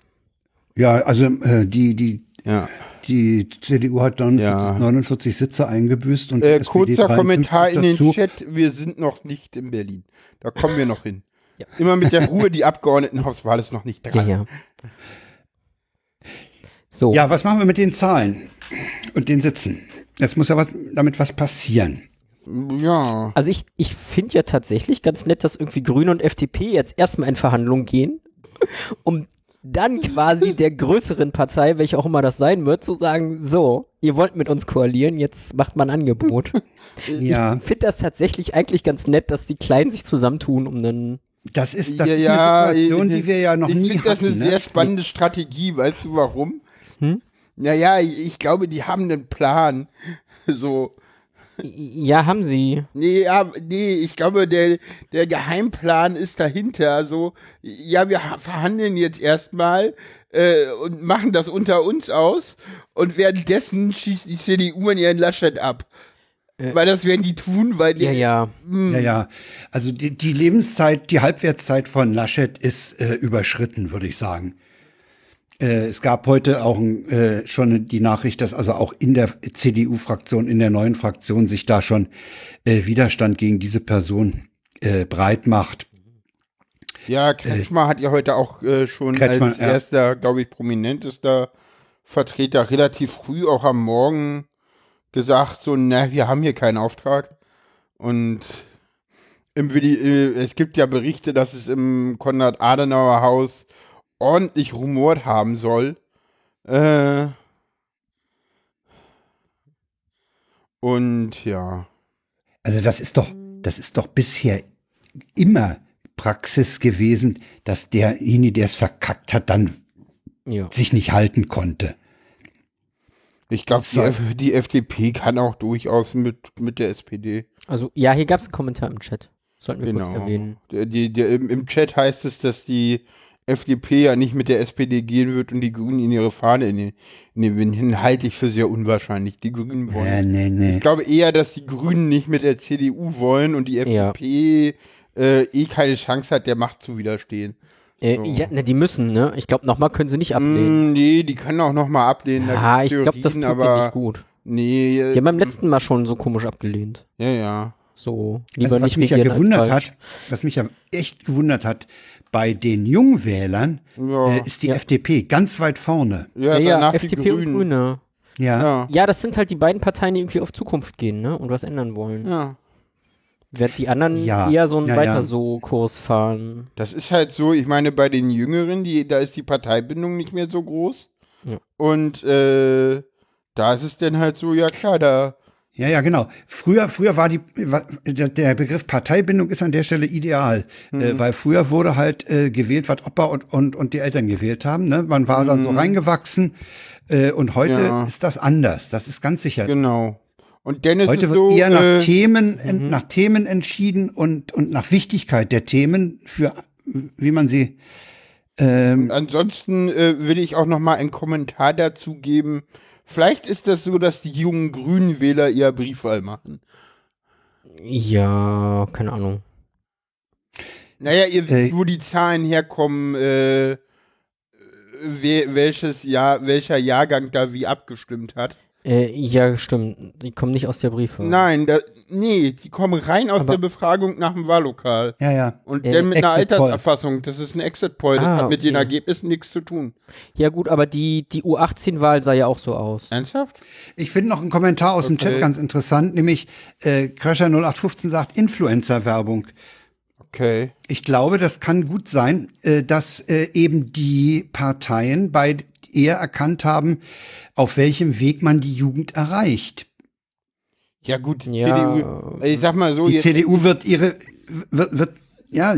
Ja, also äh, die, die, ja. die CDU hat dann Ja. 49 Sitze eingebüßt und die Äh, SPD kurzer 53 Kommentar in den dazu. Chat, wir sind noch nicht in Berlin. Da kommen wir noch hin. Ja. Immer mit der Ruhe, die Abgeordnetenhauswahl ist noch nicht Ja, dran. ja. So. Ja, was machen wir mit den Zahlen und den Sitzen? Jetzt muss ja was, damit was passieren. Ja. Also ich, ich finde ja tatsächlich ganz nett, dass irgendwie Grüne und FDP jetzt erstmal in Verhandlungen gehen, um dann quasi der größeren Partei, welche auch immer das sein wird, zu sagen, so, ihr wollt mit uns koalieren, jetzt macht man ein Angebot. Ja. Ich finde das tatsächlich eigentlich ganz nett, dass die Kleinen sich zusammentun, um dann Das ist, das Ja, ist eine Situation, die wir ja noch ich nie finde das eine ne? sehr spannende Strategie, weißt du warum? Hm? Naja, ich, ich glaube, die haben einen Plan. So. Ja, haben sie. Nee, ja, nee, ich glaube, der, der Geheimplan ist dahinter. So, ja, wir ha- verhandeln jetzt erstmal äh, und machen das unter uns aus und währenddessen schießt die CDU an ihren Laschet ab. Äh. weil das werden die tun, weil die, Ja, ja. Hm, Ja, ja. Also die, die Lebenszeit, die Halbwertszeit von Laschet ist äh, überschritten, würde ich sagen. Äh, es gab heute auch äh, schon die Nachricht, dass also auch in der CDU-Fraktion, in der neuen Fraktion sich da schon äh, Widerstand gegen diese Person äh, breit macht. Ja, Kretschmer hat ja heute auch äh, schon Kretschmann, als ja. erster, glaube ich, prominentester Vertreter relativ früh auch am Morgen gesagt, so, na, wir haben hier keinen Auftrag. Und im, äh, es gibt ja Berichte, dass es im Konrad-Adenauer-Haus ordentlich rumort haben soll. Äh, und ja. Also das ist doch, das ist doch bisher immer Praxis gewesen, dass derjenige, der es verkackt hat, dann ja. sich nicht halten konnte. Ich glaube, die, die, FDP kann auch durchaus mit, mit der SPD. Also, ja, hier gab es einen Kommentar im Chat. Sollten wir genau. kurz erwähnen. Die, die, im, Im Chat heißt es, dass die FDP ja nicht mit der SPD gehen wird und die Grünen in ihre Fahne in den, in den Wind hin, halte ich für sehr unwahrscheinlich. Die Grünen wollen. Nee, nee, nee. Ich glaube eher, dass die Grünen nicht mit der CDU wollen und die FDP ja. äh, eh keine Chance hat, der Macht zu widerstehen. Äh, so. ja, ne, die müssen, ne? Ich glaube, nochmal können sie nicht ablehnen. Mm, nee, die können auch nochmal ablehnen. Ja, ich glaube, das tut aber, nicht gut. Nee. Die haben beim letzten Mal schon so komisch abgelehnt. Ja, ja. So, lieber also, was nicht mich ja gewundert hat, was mich ja echt gewundert hat, bei den Jungwählern ja. äh, ist die ja. FDP ganz weit vorne. Ja, ja, ja FDP und Grüne. Ja. ja. das sind halt die beiden Parteien, die irgendwie auf Zukunft gehen, ne? Und was ändern wollen. Ja. Wird die anderen ja, eher so einen ja, weiter ja. so Kurs fahren. Das ist halt so, ich meine, bei den Jüngeren, die, da ist die Parteibindung nicht mehr so groß. Ja. Und äh, da ist es dann halt so, ja klar, da. Ja, ja, genau. Früher, früher war die, der Begriff Parteibindung ist an der Stelle ideal, äh, mhm. äh, weil früher wurde halt äh, gewählt, was Opa und, und, und die Eltern gewählt haben. Ne? Man war mhm. dann so mhm. reingewachsen äh, und heute ist das anders. Das ist ganz sicher. Genau. Und Dennis Heute wird so, eher nach, äh, Themen, mhm. nach Themen entschieden und, und nach Wichtigkeit der Themen, für wie man sie. Ähm ansonsten äh, will ich auch noch mal einen Kommentar dazu geben. Vielleicht ist das so, dass die jungen Grünen Wähler eher Briefwahl machen. Ja, keine Ahnung. Naja, ihr wisst, äh, wo die Zahlen herkommen, äh, welches Jahr, welcher Jahrgang da wie abgestimmt hat. Äh, ja, stimmt. Die kommen nicht aus der Briefe. Nein, da, nee, die kommen rein aus Aber der Befragung nach dem Wahllokal. Ja, ja. Und äh, dann mit einer Alterserfassung. Das ist ein Exit-Poll. Das ah, hat mit okay. den Ergebnissen nichts zu tun. Ja, gut, aber die, die U18-Wahl sah ja auch so aus. Ernsthaft? Ich finde noch einen Kommentar aus okay. dem Chat ganz interessant, nämlich äh, Crasher 0815 sagt Influencer-Werbung. Okay. Ich glaube, das kann gut sein, äh, dass äh, eben die Parteien bei eher erkannt haben, auf welchem Weg man die Jugend erreicht. Ja gut, die ja. CDU, ich sag mal so. Die CDU wird ihre, wird, wird ja,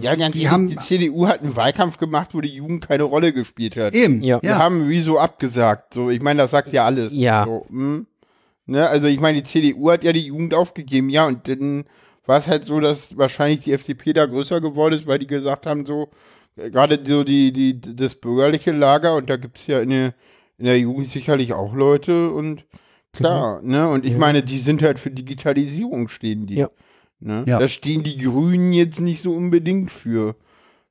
ja, ganz die, haben, die CDU hat einen Wahlkampf gemacht, wo die Jugend keine Rolle gespielt hat. Eben, ja. Wir haben wieso abgesagt. So, ich meine, das sagt ja alles. Ja. So, hm? ne, also ich meine, die CDU hat ja die Jugend aufgegeben, ja, und dann war es halt so, dass wahrscheinlich die FDP da größer geworden ist, weil die gesagt haben, so, gerade so die, die, das bürgerliche Lager, und da gibt es ja in der, in der Jugend sicherlich auch Leute und klar, mhm. ne? Und ich ja. meine, die sind halt für Digitalisierung stehen die. Ja. Ne? ja. Da stehen die Grünen jetzt nicht so unbedingt für.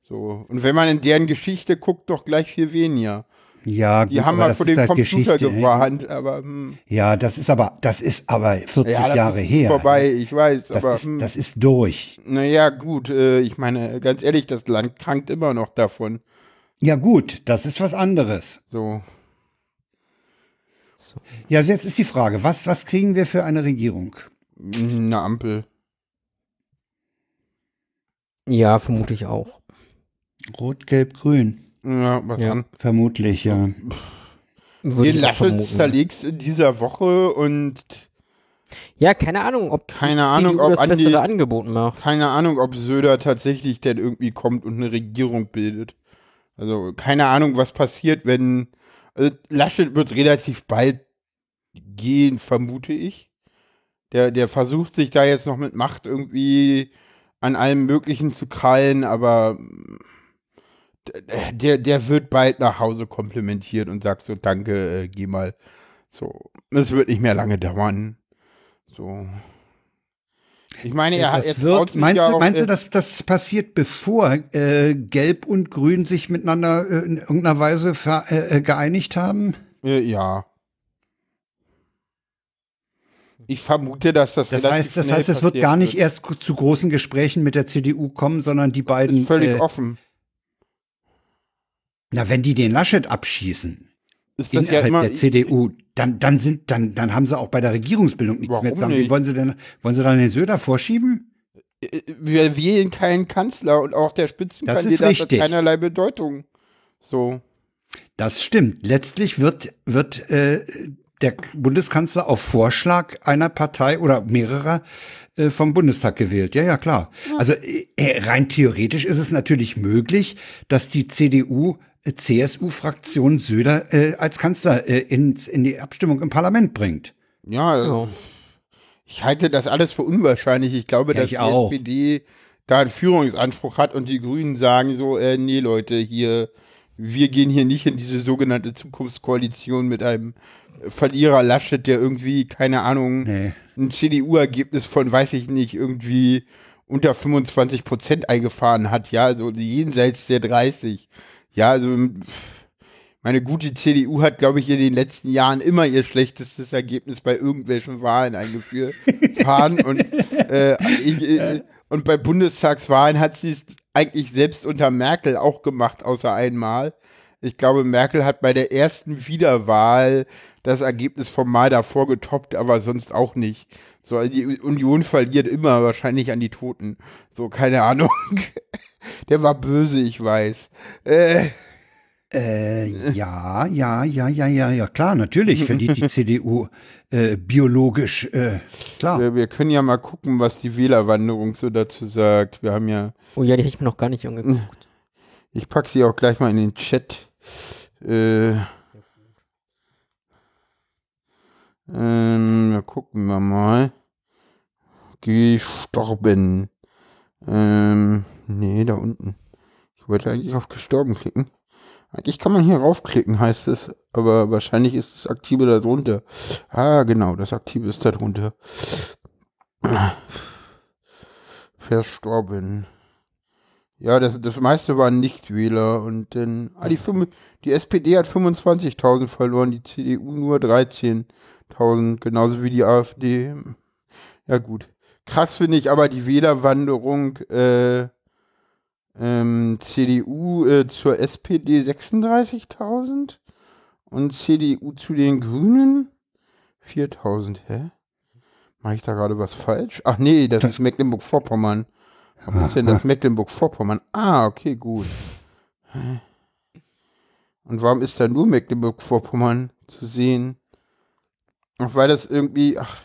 So. Und wenn man in deren Geschichte guckt, doch gleich viel weniger. Ja, die gut, haben mal vor dem halt Computer gewarnt, aber hm. ja, das ist aber das ist aber 40 ja, Jahre her. Vorbei, ich weiß, das aber ist, hm. das ist durch. Naja, gut, äh, ich meine, ganz ehrlich, das Land krankt immer noch davon. Ja, gut, das ist was anderes. So. so. Ja, jetzt ist die Frage, was was kriegen wir für eine Regierung? Eine Ampel. Ja, vermute ich auch. Rot, Gelb, Grün. Ja, was ja. dann? Vermutlich, ja. Den Laschet zerlegst in dieser Woche und ja, keine Ahnung, ob keine Ahnung, ob das Andi, bessere Angebot macht. Keine Ahnung, ob Söder tatsächlich denn irgendwie kommt und eine Regierung bildet. Also keine Ahnung, was passiert, wenn also Laschet wird relativ bald gehen, vermute ich. Der, der versucht sich da jetzt noch mit Macht irgendwie an allem Möglichen zu krallen, aber der, der wird bald nach Hause komplimentiert und sagt so, danke, äh, geh mal. So, es wird nicht mehr lange dauern. So. Ich meine, er hat jetzt wird, meinst, ja du, meinst du, dass das passiert, bevor äh, Gelb und Grün sich miteinander äh, in irgendeiner Weise ver, äh, äh geeinigt haben? Äh, ja. Ich vermute, dass das. Das heißt, das heißt, es wird gar nicht wird. erst zu großen Gesprächen mit der CDU kommen, sondern die beiden. Völlig äh, offen. Na, wenn die den Laschet abschießen, ist das innerhalb ja immer, der CDU, dann, dann sind, dann, dann haben sie auch bei der Regierungsbildung nichts mehr zu sagen. Wie wollen sie denn, wollen sie dann den Söder vorschieben? Äh, wir wählen keinen Kanzler und auch der Spitzenkandidat hat keinerlei Bedeutung. So. Das stimmt. Letztlich wird, wird äh, der Bundeskanzler auf Vorschlag einer Partei oder mehrerer äh, vom Bundestag gewählt. Ja, ja, klar. Also äh, rein theoretisch ist es natürlich möglich, dass die CDU äh, CSU-Fraktion Söder äh, als Kanzler äh, in, in die Abstimmung im Parlament bringt. Ja, ja, ich halte das alles für unwahrscheinlich. Ich glaube, ja, dass ich die auch. SPD da einen Führungsanspruch hat und die Grünen sagen so, äh, nee Leute, hier, wir gehen hier nicht in diese sogenannte Zukunftskoalition mit einem Verlierer Laschet, der irgendwie, keine Ahnung, nee. ein CDU-Ergebnis von, weiß ich nicht, irgendwie unter 25 Prozent eingefahren hat, ja, also jenseits der 30. Ja, also meine gute CDU hat, glaube ich, in den letzten Jahren immer ihr schlechtestes Ergebnis bei irgendwelchen Wahlen eingeführt. und, äh, äh, und bei Bundestagswahlen hat sie es eigentlich selbst unter Merkel auch gemacht, außer einmal. Ich glaube, Merkel hat bei der ersten Wiederwahl das Ergebnis vom Mal davor getoppt, aber sonst auch nicht. So, also die Union verliert immer wahrscheinlich an die Toten. So, keine Ahnung. Der war böse, ich weiß. Äh. Äh, ja, ja, ja, ja, ja, ja, klar, natürlich verliert die CDU äh, biologisch, äh, klar. Wir, wir, können ja mal gucken, was die Wählerwanderung so dazu sagt. Wir haben ja. Oh ja, die hätte ich mir noch gar nicht angeguckt. Ich packe sie auch gleich mal in den Chat. Äh, ähm, gucken wir mal. Gestorben. Ähm, nee, da unten. Ich wollte eigentlich auf gestorben klicken. Eigentlich kann man hier raufklicken, heißt es, aber wahrscheinlich ist das Aktive da drunter. Ah, genau, das Aktive ist da drunter. Verstorben. Ja, das, das meiste waren Nichtwähler und dann, ah, die, die SPD hat 25.000 verloren, die CDU nur 13.000, genauso wie die AfD. Ja, gut. Krass finde ich aber die Wählerwanderung, äh, ähm, CDU äh, zur SPD 36.000 und CDU zu den Grünen 4.000. Hä? Mache ich da gerade was falsch? Ach nee, das ist Mecklenburg-Vorpommern. Was ist denn das Mecklenburg-Vorpommern? Ah, okay, gut. Und warum ist da nur Mecklenburg-Vorpommern zu sehen? Ach, weil das irgendwie, ach,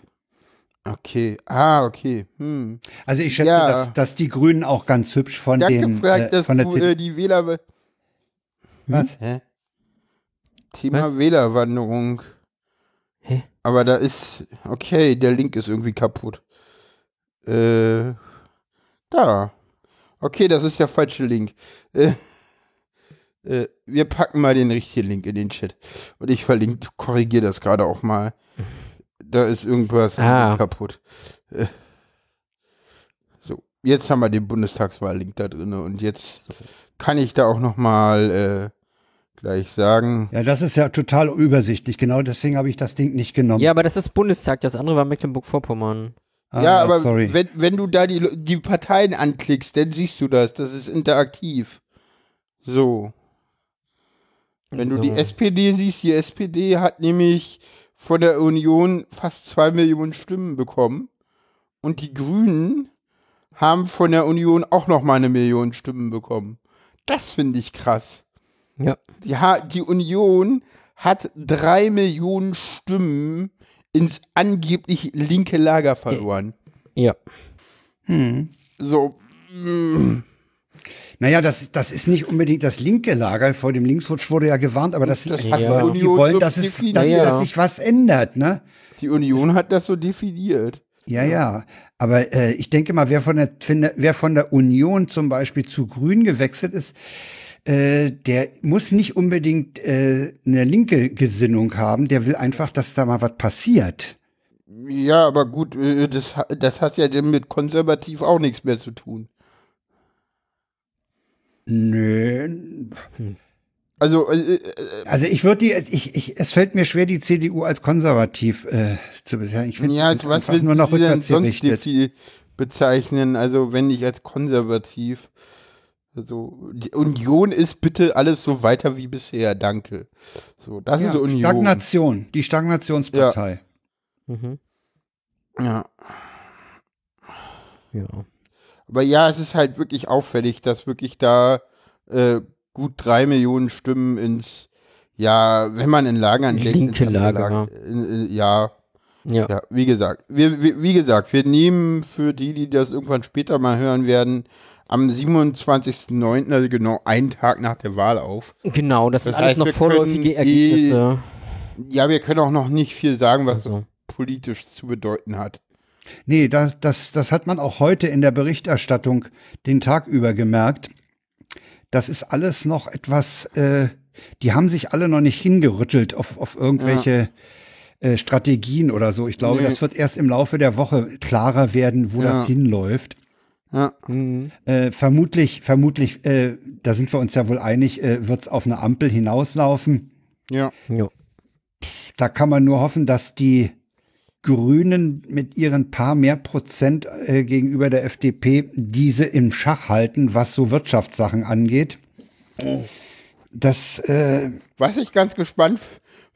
Okay, ah, okay. Hm. Also ich schätze, ja. dass, dass die Grünen auch ganz hübsch von Danke, den Frank, äh, von der du, äh, die Wähler hm? Was? Hä? Thema Was? Wählerwanderung. Hä? Aber da ist okay, der Link ist irgendwie kaputt. Äh, da. Okay, das ist der falsche Link. Äh, äh, wir packen mal den richtigen Link in den Chat. Und ich verlinke, korrigiere das gerade auch mal. Da ist irgendwas ah. kaputt. So, jetzt haben wir den Bundestagswahllink da drin und jetzt kann ich da auch noch mal äh, gleich sagen. Ja, das ist ja total übersichtlich. Genau deswegen habe ich das Ding nicht genommen. Ja, aber das ist Bundestag. Das andere war Mecklenburg-Vorpommern. Ah, ja, aber wenn, wenn du da die, die Parteien anklickst, dann siehst du das. Das ist interaktiv. So. Wenn so. du die SPD siehst, die SPD hat nämlich von der Union fast zwei Millionen Stimmen bekommen. Und die Grünen haben von der Union auch noch mal eine Million Stimmen bekommen. Das finde ich krass. Ja. Die, die Union hat drei Millionen Stimmen ins angeblich linke Lager verloren. Ja. Hm. So. Mh. Naja, das, das ist nicht unbedingt das linke Lager. Vor dem Linksrutsch wurde ja gewarnt, aber das, das hat ja. die wollen, dass, es, dass, dass sich was ändert, ne? Die Union hat das so definiert. Ja, ja. Aber äh, ich denke mal, wer von, der, wer von der Union zum Beispiel zu Grün gewechselt ist, äh, der muss nicht unbedingt äh, eine linke Gesinnung haben. Der will einfach, dass da mal was passiert. Ja, aber gut, äh, das, das hat ja mit konservativ auch nichts mehr zu tun. Nö. Hm. Also, äh, äh, also ich würde die, ich, ich, es fällt mir schwer, die CDU als konservativ äh, zu bezeichnen. Ich finde, ja, also was will nur noch rückwärts sonst die bezeichnen? Also wenn nicht als konservativ. Also die Union ist bitte alles so weiter wie bisher, danke. So, das ja, ist Union. Stagnation, die Stagnationspartei. Ja. Mhm. Ja. Ja. Aber ja, es ist halt wirklich auffällig, dass wirklich da äh, gut drei Millionen Stimmen ins Ja, wenn man in Lagern denkt. Linke Lager. Lager in, in, ja, Ja. ja, wie gesagt, wir, wir, wie gesagt, wir nehmen für die, die das irgendwann später mal hören werden, am 27.09., also genau einen Tag nach der Wahl auf. Genau, das sind Das alles heißt, noch vorläufige Ergebnisse. Ja, wir können auch noch nicht viel sagen, was Also. politisch zu bedeuten hat. Nee, das, das, das hat man auch heute in der Berichterstattung den Tag über gemerkt. Das ist alles noch etwas, äh, die haben sich alle noch nicht hingerüttelt auf, auf irgendwelche äh, Strategien oder so. Ich glaube, Nee. das wird erst im Laufe der Woche klarer werden, wo Ja. das hinläuft. Ja, Mhm. Äh, vermutlich, vermutlich, äh, da sind wir uns ja wohl einig, äh, wird es auf eine Ampel hinauslaufen. ja. Jo. Da kann man nur hoffen, dass die Grünen mit ihren paar mehr Prozent äh, gegenüber der FDP diese im Schach halten, was so Wirtschaftssachen angeht. Das, äh, Was ich ganz gespannt,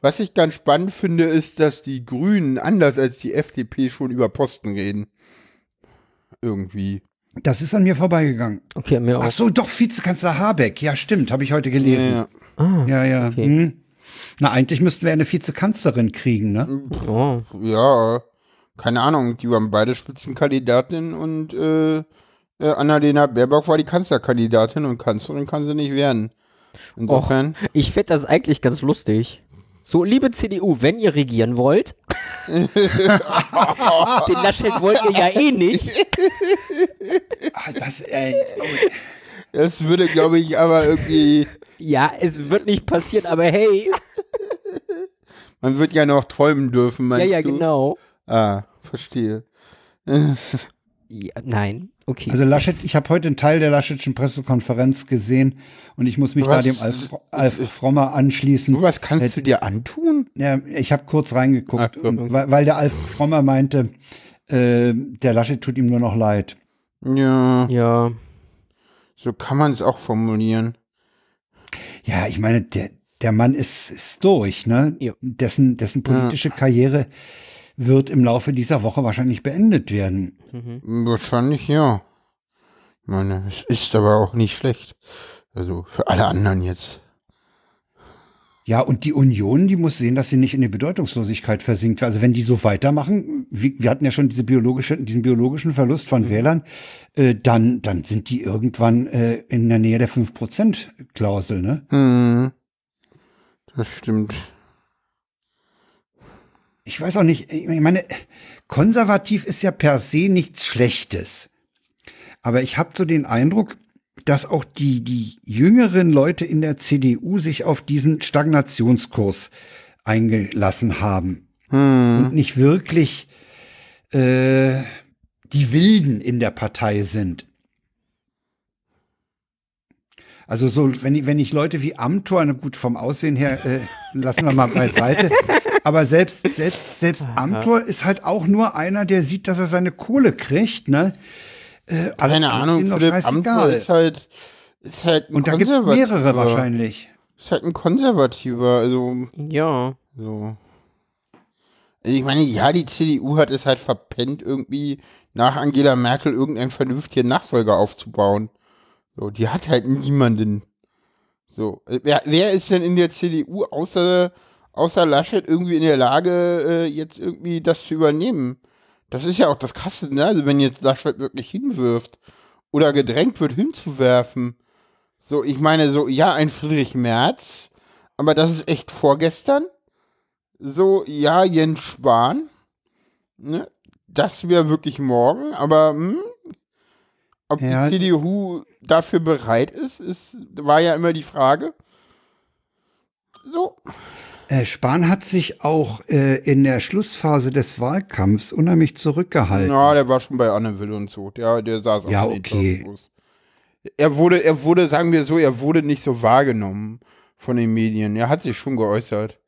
was ich ganz spannend finde, ist, dass die Grünen anders als die FDP schon über Posten reden. Irgendwie. das ist an mir vorbeigegangen. Okay, mir auch. Ach so, doch, Vizekanzler Habeck. Ja, stimmt, habe ich heute gelesen. Ja, Ah, Ja, ja. okay. Hm. Na, eigentlich müssten wir eine Vizekanzlerin kriegen, ne? Oh. ja, keine Ahnung, die waren beide Spitzenkandidatinnen und äh, äh, Annalena Baerbock war die Kanzlerkandidatin und Kanzlerin kann sie nicht werden. Insofern, Ich fände das eigentlich ganz lustig. So, liebe CDU, wenn ihr regieren wollt, den Laschet wollt ihr ja eh nicht. Ah, das, ey, das würde, glaube ich, aber irgendwie, Ja, es wird nicht passieren, aber hey. Man wird ja noch träumen dürfen, Ja, meinst ja, du? genau. Ah, verstehe. Ja, nein, okay. Also Laschet, ich habe heute einen Teil der Laschetschen Pressekonferenz gesehen und ich muss mich Was? da dem Alf, Alf Frommer anschließen. Was kannst du dir antun? Ja, ich habe kurz reingeguckt, Ach und, weil, weil der Alf Frommer meinte, äh, der Laschet tut ihm nur noch leid. Ja, ja, so kann man es auch formulieren. Ja, ich meine, der, der Mann ist, ist durch, ne? Ja. Dessen, dessen politische Karriere wird im Laufe dieser Woche wahrscheinlich beendet werden. mhm. Wahrscheinlich ja. Ich meine, es ist aber auch nicht schlecht. Also für alle anderen jetzt. Ja, und die Union, die muss sehen, dass sie nicht in die Bedeutungslosigkeit versinkt. Also wenn die so weitermachen, wie, wir hatten ja schon diese biologische, diesen biologischen Verlust von Wählern, äh, dann, dann sind die irgendwann äh, in der Nähe der 5%-Klausel, ne? Hm. Das stimmt. Ich weiß auch nicht, ich meine, konservativ ist ja per se nichts Schlechtes. Aber ich habe so den Eindruck, dass auch die, die jüngeren Leute in der CDU sich auf diesen Stagnationskurs eingelassen haben. Hm. und nicht wirklich äh, die Wilden in der Partei sind. Also so, wenn ich, wenn ich Leute wie Amtor, gut, vom Aussehen her äh, lassen wir mal beiseite, aber selbst, selbst, selbst Amtor ist halt auch nur einer, der sieht, dass er seine Kohle kriegt, ne? Äh, alles Keine Ahnung, Philipp Amthor scheißegal. ist halt, ist halt ein Und da gibt es mehrere wahrscheinlich. Ist halt ein Konservativer, also ja. so. Ich meine, ja, die CDU hat es halt verpennt, irgendwie nach Angela Merkel irgendeinen vernünftigen Nachfolger aufzubauen. So, die hat halt niemanden. So, äh, wer, wer ist denn in der CDU außer, außer Laschet irgendwie in der Lage, äh, jetzt irgendwie das zu übernehmen? Das ist ja auch das Krasse, ne? Also wenn jetzt Laschet wirklich hinwirft oder gedrängt wird hinzuwerfen. So, ich meine, so, ja, ein Friedrich Merz, aber das ist echt vorgestern. So, ja, Jens Spahn. Ne? Das wäre wirklich morgen, aber hm, ob Ja. die CDU dafür bereit ist, ist, war ja immer die Frage. So. Äh, Spahn hat sich auch äh, in der Schlussphase des Wahlkampfs unheimlich zurückgehalten. Ja, der war schon bei Anne Will und so. Der, der saß auf Ja, den okay. Er wurde, er wurde, sagen wir so, er wurde nicht so wahrgenommen von den Medien. Er hat sich schon geäußert.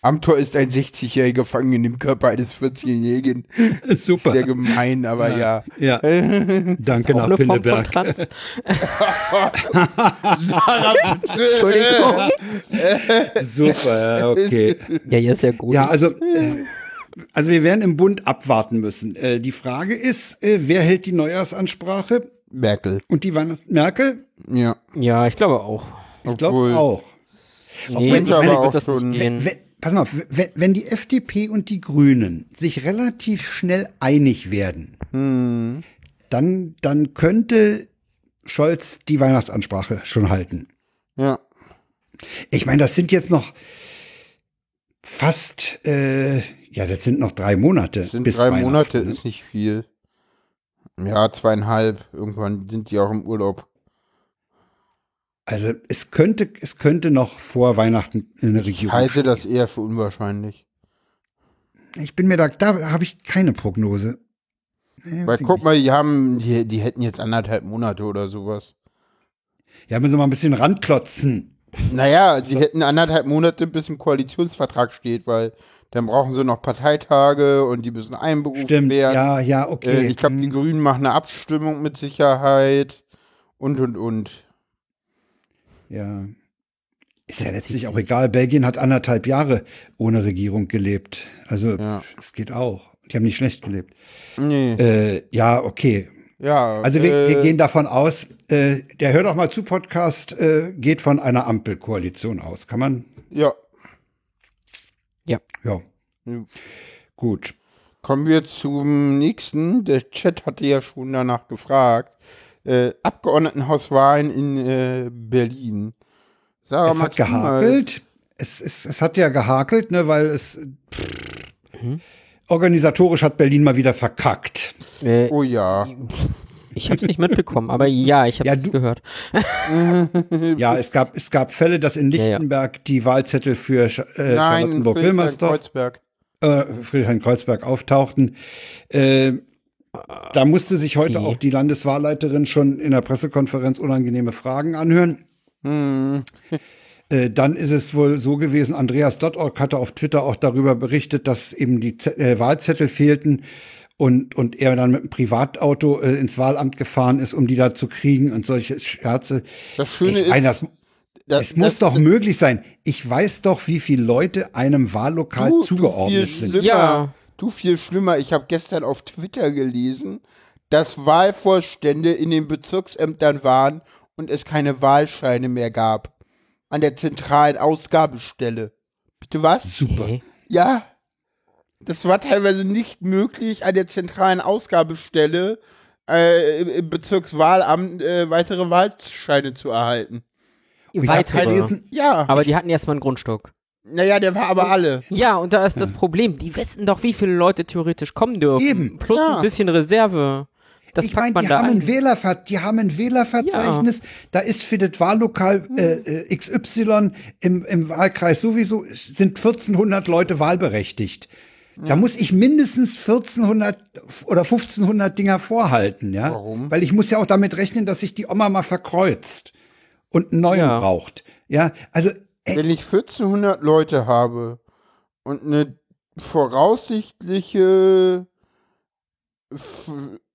Amtor ist ein 60-Jähriger gefangen im Körper eines 14-Jährigen. Super. Sehr gemein, aber ja. Ja, danke Auch nach Pinneberg. Trans. Sarah, bitte. Entschuldigung. Super, ja, okay. Ja, ja, ist ja gut. Ja, also, äh, also wir werden im Bund abwarten müssen. Äh, die Frage ist, äh, wer hält die Neujahrsansprache? Merkel. Und die war Merkel? Ja. ja, ich glaube auch. Ich glaube auch. Nee, Obwohl, so aber auch schon- gehen. Wenn, pass mal, auf, wenn, die FDP und die Grünen sich relativ schnell einig werden, Hm. dann, dann könnte Scholz die Weihnachtsansprache schon halten. Ja. Ich meine, das sind jetzt noch fast, äh, ja, das sind noch drei Monate. Das sind bis drei Monate, ne? ist nicht viel. Ja, zweieinhalb. Irgendwann sind die auch im Urlaub. Also es könnte, es könnte noch vor Weihnachten eine Ich Regierung. halte das eher für unwahrscheinlich. Ich bin mir da, da habe ich keine Prognose. Nee, Weil ich guck nicht. mal, die haben, die, die hätten jetzt anderthalb Monate oder sowas. Ja, müssen wir mal ein bisschen ranklotzen. Naja, sie hätten anderthalb Monate, bis ein Koalitionsvertrag steht, weil dann brauchen sie noch Parteitage und die müssen einberufen Stimmt, werden. ja, ja, Äh, okay. ich glaube, die Hm, Grünen machen eine Abstimmung mit Sicherheit und und und. Ja. Ist ja Das letztlich zieht auch egal. Belgien hat anderthalb Jahre ohne Regierung gelebt. Also, Ja. es geht auch. Die haben nicht schlecht gelebt. Nee. Äh, ja, okay. ja. Also wir, äh, wir gehen davon aus, äh, der Hör doch mal zu Podcast äh, geht von einer Ampelkoalition aus. Kann man? Ja. Ja. Ja. Gut. Kommen wir zum nächsten. Der Chat hatte ja schon danach gefragt. Äh, Abgeordnetenhauswahlen in äh, Berlin. Sag es mal hat gehakelt. Es, es, es hat ja gehakelt, ne, weil es Mhm. organisatorisch hat Berlin mal wieder verkackt. Äh, Oh ja. ich habe es nicht mitbekommen, aber ja, ich habe Ja, es du- gehört. Ja, es gab, es gab Fälle, dass in Ja, ja. Lichtenberg die Wahlzettel für Sch- äh, Nein, Charlottenburg-Wilmersdorf Kreuzberg. äh, Friedrichshain-Kreuzberg auftauchten. Äh, da musste sich heute Okay. auch die Landeswahlleiterin schon in der Pressekonferenz unangenehme Fragen anhören. Hm. Äh, dann ist es wohl so gewesen, Andreas Dottorg hatte auf Twitter auch darüber berichtet, dass eben die Z äh, Wahlzettel fehlten und, und er dann mit einem Privatauto äh, ins Wahlamt gefahren ist, um die da zu kriegen und solche Scherze. Das Schöne ich meine, ist, das, das, es muss das- doch möglich sein. Ich weiß doch, wie viele Leute einem Wahllokal du, zugeordnet sind. Ja. Du viel schlimmer. Ich habe gestern auf Twitter gelesen, dass Wahlvorstände in den Bezirksämtern waren und es keine Wahlscheine mehr gab. An der zentralen Ausgabestelle. Bitte was? Super. Okay. Ja. Das war teilweise nicht möglich, an der zentralen Ausgabestelle äh, im- im Bezirkswahlamt äh, weitere Wahlscheine zu erhalten. Weitere. Ja. Aber die hatten erstmal einen Grundstock. Naja, der war aber alle. Ja, und da ist das Problem. Die wissen doch, wie viele Leute theoretisch kommen dürfen. Eben, Plus ja. ein bisschen Reserve. Das ich packt meine, man die, da haben ein. Wählerver die haben ein Wählerverzeichnis. Da ist für das Wahllokal äh, äh, XY im, im Wahlkreis sowieso sind 1400 Leute wahlberechtigt. Da muss ich mindestens 1400 oder 1500 Dinger vorhalten, ja? Warum? Weil ich muss ja auch damit rechnen, dass sich die Oma mal verkreuzt und einen neuen Ja. braucht. Ja, also Wenn ich 1400 Leute habe und eine voraussichtliche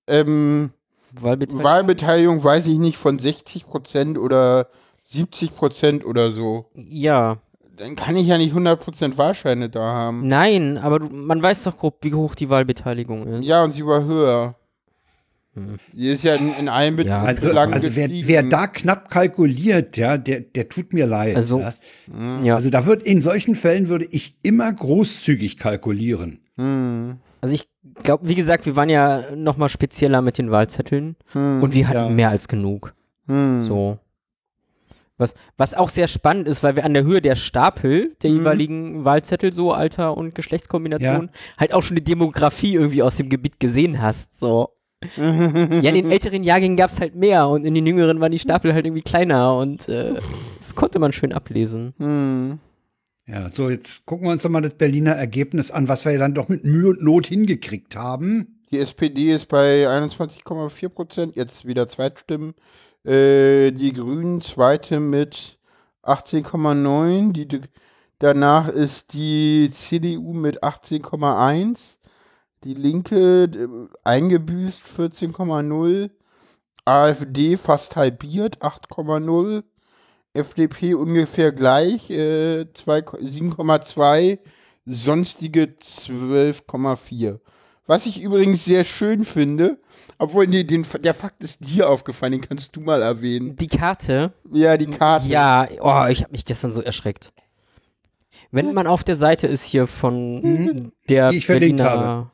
ähm, Wahlbeteiligung. Wahlbeteiligung, weiß ich nicht, von 60 Prozent oder 70 Prozent oder so, Ja. dann kann ich ja nicht 100 Prozent Wahlscheine da haben. Nein, aber du, man weiß doch grob, wie hoch die Wahlbeteiligung ist. Ja, und sie war höher. Hm. Die ist ja in, in allen Ja. Also, lang also wer, wer da knapp kalkuliert, ja, der, der tut mir leid. Also, ja. Ja. Also da wird in solchen Fällen würde ich immer großzügig kalkulieren. Hm, Also ich glaube, wie gesagt, wir waren ja noch mal spezieller mit den Wahlzetteln hm, und wir hatten Ja. mehr als genug. hm. So. Was, was auch sehr spannend ist, weil wir an der Höhe der Stapel der Mhm. jeweiligen Wahlzettel, so Alter- und Geschlechtskombination, halt auch schon die Demografie irgendwie aus dem Gebiet gesehen hast. So. Ja, in den älteren Jahrgängen gab es halt mehr und in den jüngeren waren die Stapel halt irgendwie kleiner und äh, das konnte man schön ablesen. Hm. Ja, so jetzt gucken wir uns doch mal das Berliner Ergebnis an, was wir ja dann doch mit Mühe und Not hingekriegt haben. Die SPD ist bei 21,4 Prozent, jetzt wieder Zweitstimmen. Äh, die Grünen zweite mit 18,9. Die, danach ist die CDU mit 18,1. Die Linke äh, eingebüßt 14,0. AfD fast halbiert 8,0. FDP ungefähr gleich äh, zwei- 7,2. Sonstige 12,4. Was ich übrigens sehr schön finde, obwohl nee, den, der Fakt ist dir aufgefallen, den kannst du mal erwähnen. Die Karte. Ja, die Karte. Ja, oh, ich habe mich gestern so erschreckt. Wenn man auf der Seite ist hier von Mhm. der ich verlinkt Berliner- habe.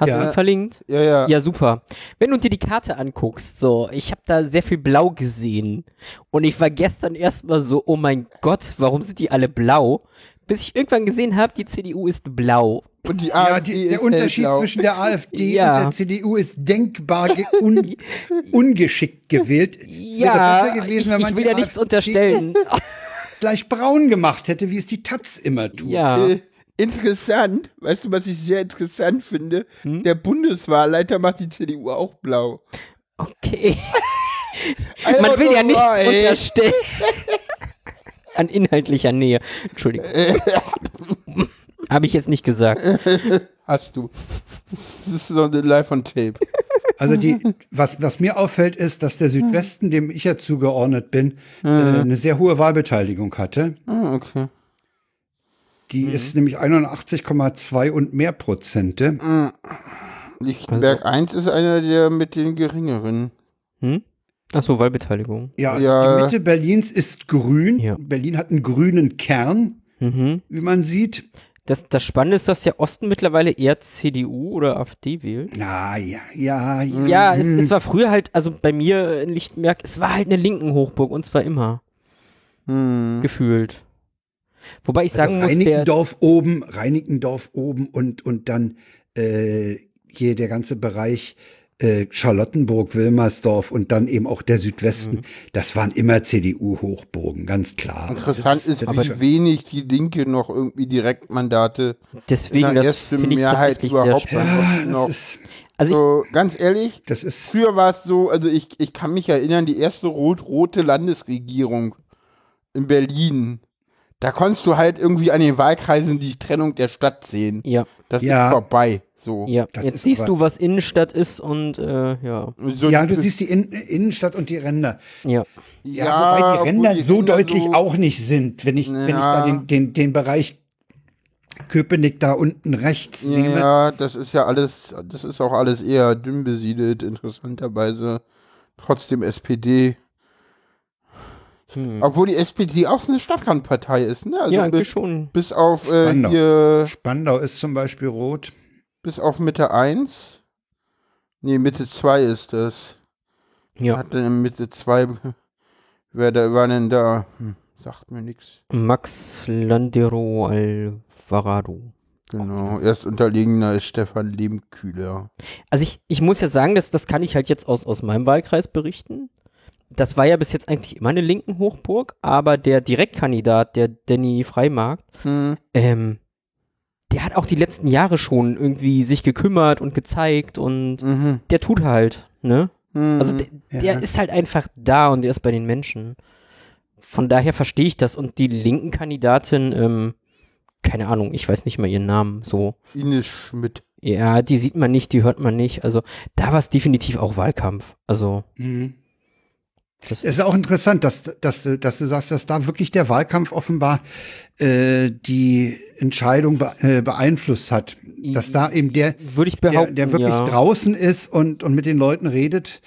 Hast Ja. du ihn verlinkt? Ja, ja. Ja, super. Wenn du dir die Karte anguckst, so, ich habe da sehr viel Blau gesehen. Und ich war gestern erstmal so, oh mein Gott, warum sind die alle blau? Bis ich irgendwann gesehen habe, die CDU ist blau. Und die Ja, AfD die, ist der Unterschied hellblau. zwischen der AfD Ja. und der CDU ist denkbar ge un ungeschickt gewählt. Ja, wäre besser gewesen, ich, wenn man ich will die ja nichts AfD unterstellen. gleich braun gemacht hätte, wie es die Taz immer tut. ja. Äh, interessant, weißt du, was ich sehr interessant finde? Hm? Der Bundeswahlleiter macht die CDU auch blau. Okay. I Man will ja nichts why. unterstellen. An inhaltlicher Nähe. Entschuldigung. Habe ich jetzt nicht gesagt. Hast du. Das ist so eine Live on Tape. Also die, was, was mir auffällt, ist, dass der Südwesten, dem ich ja zugeordnet bin, äh, eine sehr hohe Wahlbeteiligung hatte. Ah, okay. Die ist nämlich 81,2 und mehr Prozente. Lichtenberg 1 ist einer der mit den geringeren. Hm? Achso, Wahlbeteiligung. Ja, Ja. die Mitte Berlins ist grün. Ja. Berlin hat einen grünen Kern, Mhm. wie man sieht. Das, das Spannende ist, dass der Osten mittlerweile eher CDU oder AfD wählt. Na ja, ja, Ja, es, es war früher halt, also bei mir in Lichtenberg, es war halt eine linken Hochburg und zwar immer Hm. gefühlt. Wobei ich sagen also muss, der, Reinickendorf oben, Reinickendorf oben und, und dann äh, hier der ganze Bereich äh, Charlottenburg, Wilmersdorf und dann eben auch der Südwesten, Mhm. das waren immer CDU-Hochburgen, ganz klar. Interessant Das ist, das wie wenig die Linke noch irgendwie Direktmandate deswegen, in der das ersten finde ich Mehrheit überhaupt ja, noch. das ist, Also ich, So, ganz ehrlich, das ist früher war es so, also ich, ich kann mich erinnern, die erste rot-rote Landesregierung in Berlin, da konntest du halt irgendwie an den Wahlkreisen die Trennung der Stadt sehen. ja, Das Ja. ist vorbei. So. ja. Das Jetzt siehst du, was Innenstadt ist und äh, ja, So, ja, du siehst die In Innenstadt und die Ränder. ja. Ja, wobei die Ränder die so Ränder deutlich so- auch nicht sind. Wenn ich, wenn ich Ja. da den, den, den Bereich Köpenick da unten rechts nehme. Ja, das ist ja alles, das ist auch alles eher dünn besiedelt, interessanterweise. Trotzdem SPD. Hm. Obwohl die SPD auch so eine Stadtrandpartei ist, ne? Also ja, bis, schon. bis auf äh, Spandau. hier, Spandau ist zum Beispiel rot. bis auf Mitte 1. Nee, Mitte 2 ist das. Ja. Hat denn in Mitte 2, wer da war denn da? Hm, sagt mir nichts. Max Landero Alvarado. Genau, erst unterlegener ist Stefan Lehmkühler. Also ich, ich muss ja sagen, dass, das kann ich halt jetzt aus, aus meinem Wahlkreis berichten. Das war ja bis jetzt eigentlich immer eine linken Hochburg, aber der Direktkandidat, der Danny Freimarkt, Hm, ähm, der hat auch die letzten Jahre schon irgendwie sich gekümmert und gezeigt und mhm, der tut halt, ne? hm. Also der, der Ja. ist halt einfach da und der ist bei den Menschen. Von daher verstehe ich das. Und die linken Kandidatin, ähm, keine Ahnung, ich weiß nicht mal ihren Namen, so. Ines Schmidt. Ja, die sieht man nicht, die hört man nicht. Also da war es definitiv auch Wahlkampf. Also Mhm. Das Es ist auch interessant, dass, dass, du, dass du sagst, dass da wirklich der Wahlkampf offenbar äh, die Entscheidung be äh, beeinflusst hat. Dass da eben der, würde ich der, behaupten. der wirklich ja. draußen ist und, und mit den Leuten redet.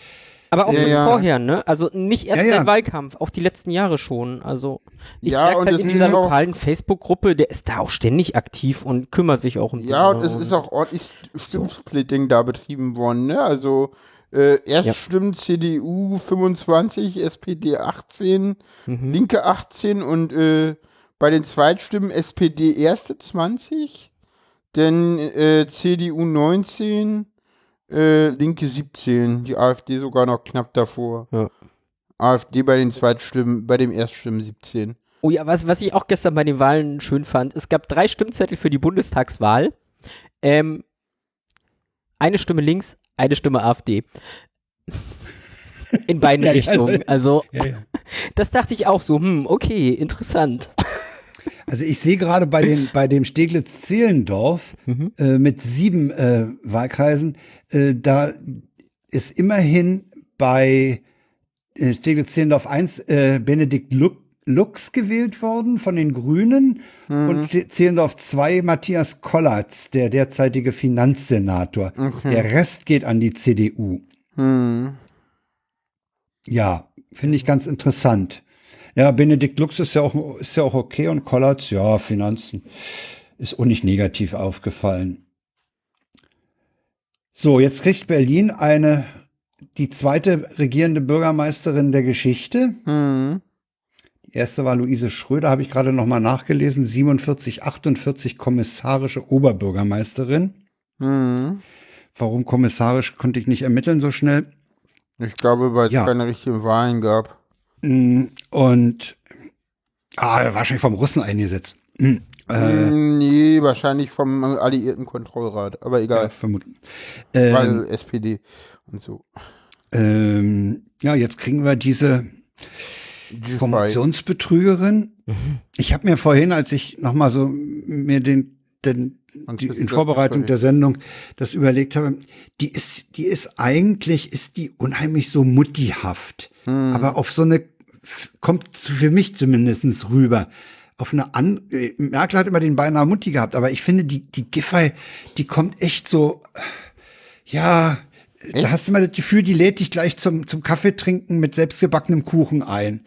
Aber auch Ja, schon ja. vorher, ne? Also nicht erst Ja, ja. der Wahlkampf, auch die letzten Jahre schon. Also ich Ja, merke und halt in dieser lokalen Facebook-Gruppe, der ist da auch ständig aktiv und kümmert sich auch um Ja, und es ist auch ordentlich Stimmsplitting da betrieben worden, ne? Also äh, erst Ja. CDU 25, SPD 18, Mhm. Linke 18 und äh, bei den Zweitstimmen SPD erste 20, dann äh, CDU 19, äh, Linke 17, die AfD sogar noch knapp davor. Ja. AfD bei den Zweitstimmen, bei dem Erststimmen 17. Oh ja, was, was ich auch gestern bei den Wahlen schön fand, es gab drei Stimmzettel für die Bundestagswahl. Ähm, eine Stimme links, eine Stimme AfD. In beiden Ja, Richtungen. Also, Ja, ja. das dachte ich auch so, hm, okay, interessant. Also ich sehe gerade bei, den, bei dem Steglitz-Zehlendorf Mhm. äh, mit sieben äh, Wahlkreisen, äh, da ist immerhin bei äh, Steglitz-Zehlendorf 1 äh, Benedikt Luck, Lux gewählt worden von den Grünen Mhm. und Zehlendorf 2 Matthias Kollatz, der derzeitige Finanzsenator. Der Rest geht an die CDU. Hm. Ja, finde ich ganz interessant. Ja, Benedikt Lux ist ja auch, ist ja auch okay und Kollatz, ja, Finanzen ist auch nicht negativ aufgefallen. So, jetzt kriegt Berlin eine, die zweite regierende Bürgermeisterin der Geschichte. Hm. Erste war Luise Schröder, habe ich gerade noch mal nachgelesen, 47, 48 kommissarische Oberbürgermeisterin. Hm. Warum kommissarisch, konnte ich nicht ermitteln so schnell. Ich glaube, weil es Ja. keine richtigen Wahlen gab. Mm, Und ah, wahrscheinlich vom Russen eingesetzt. Mm, Äh, Hm, nee, wahrscheinlich vom alliierten Kontrollrat. Aber ja, egal, vermutlich. Ähm, weil SPD und so. ähm, ja, jetzt kriegen wir diese G5. Promotionsbetrügerin. Ich habe mir vorhin, als ich noch mal so mir den, den die, in Vorbereitung der Sendung das überlegt habe, die ist, die ist eigentlich, ist die unheimlich so muttihaft. Hm. Aber auf so eine, kommt für mich zumindestens rüber. Auf eine an, Merkel hat immer den beinahe Mutti gehabt, aber ich finde, die, die Giffey, die kommt echt so, ja, da hast du immer das Gefühl, die lädt dich gleich zum, zum Kaffee trinken mit selbstgebackenem Kuchen ein.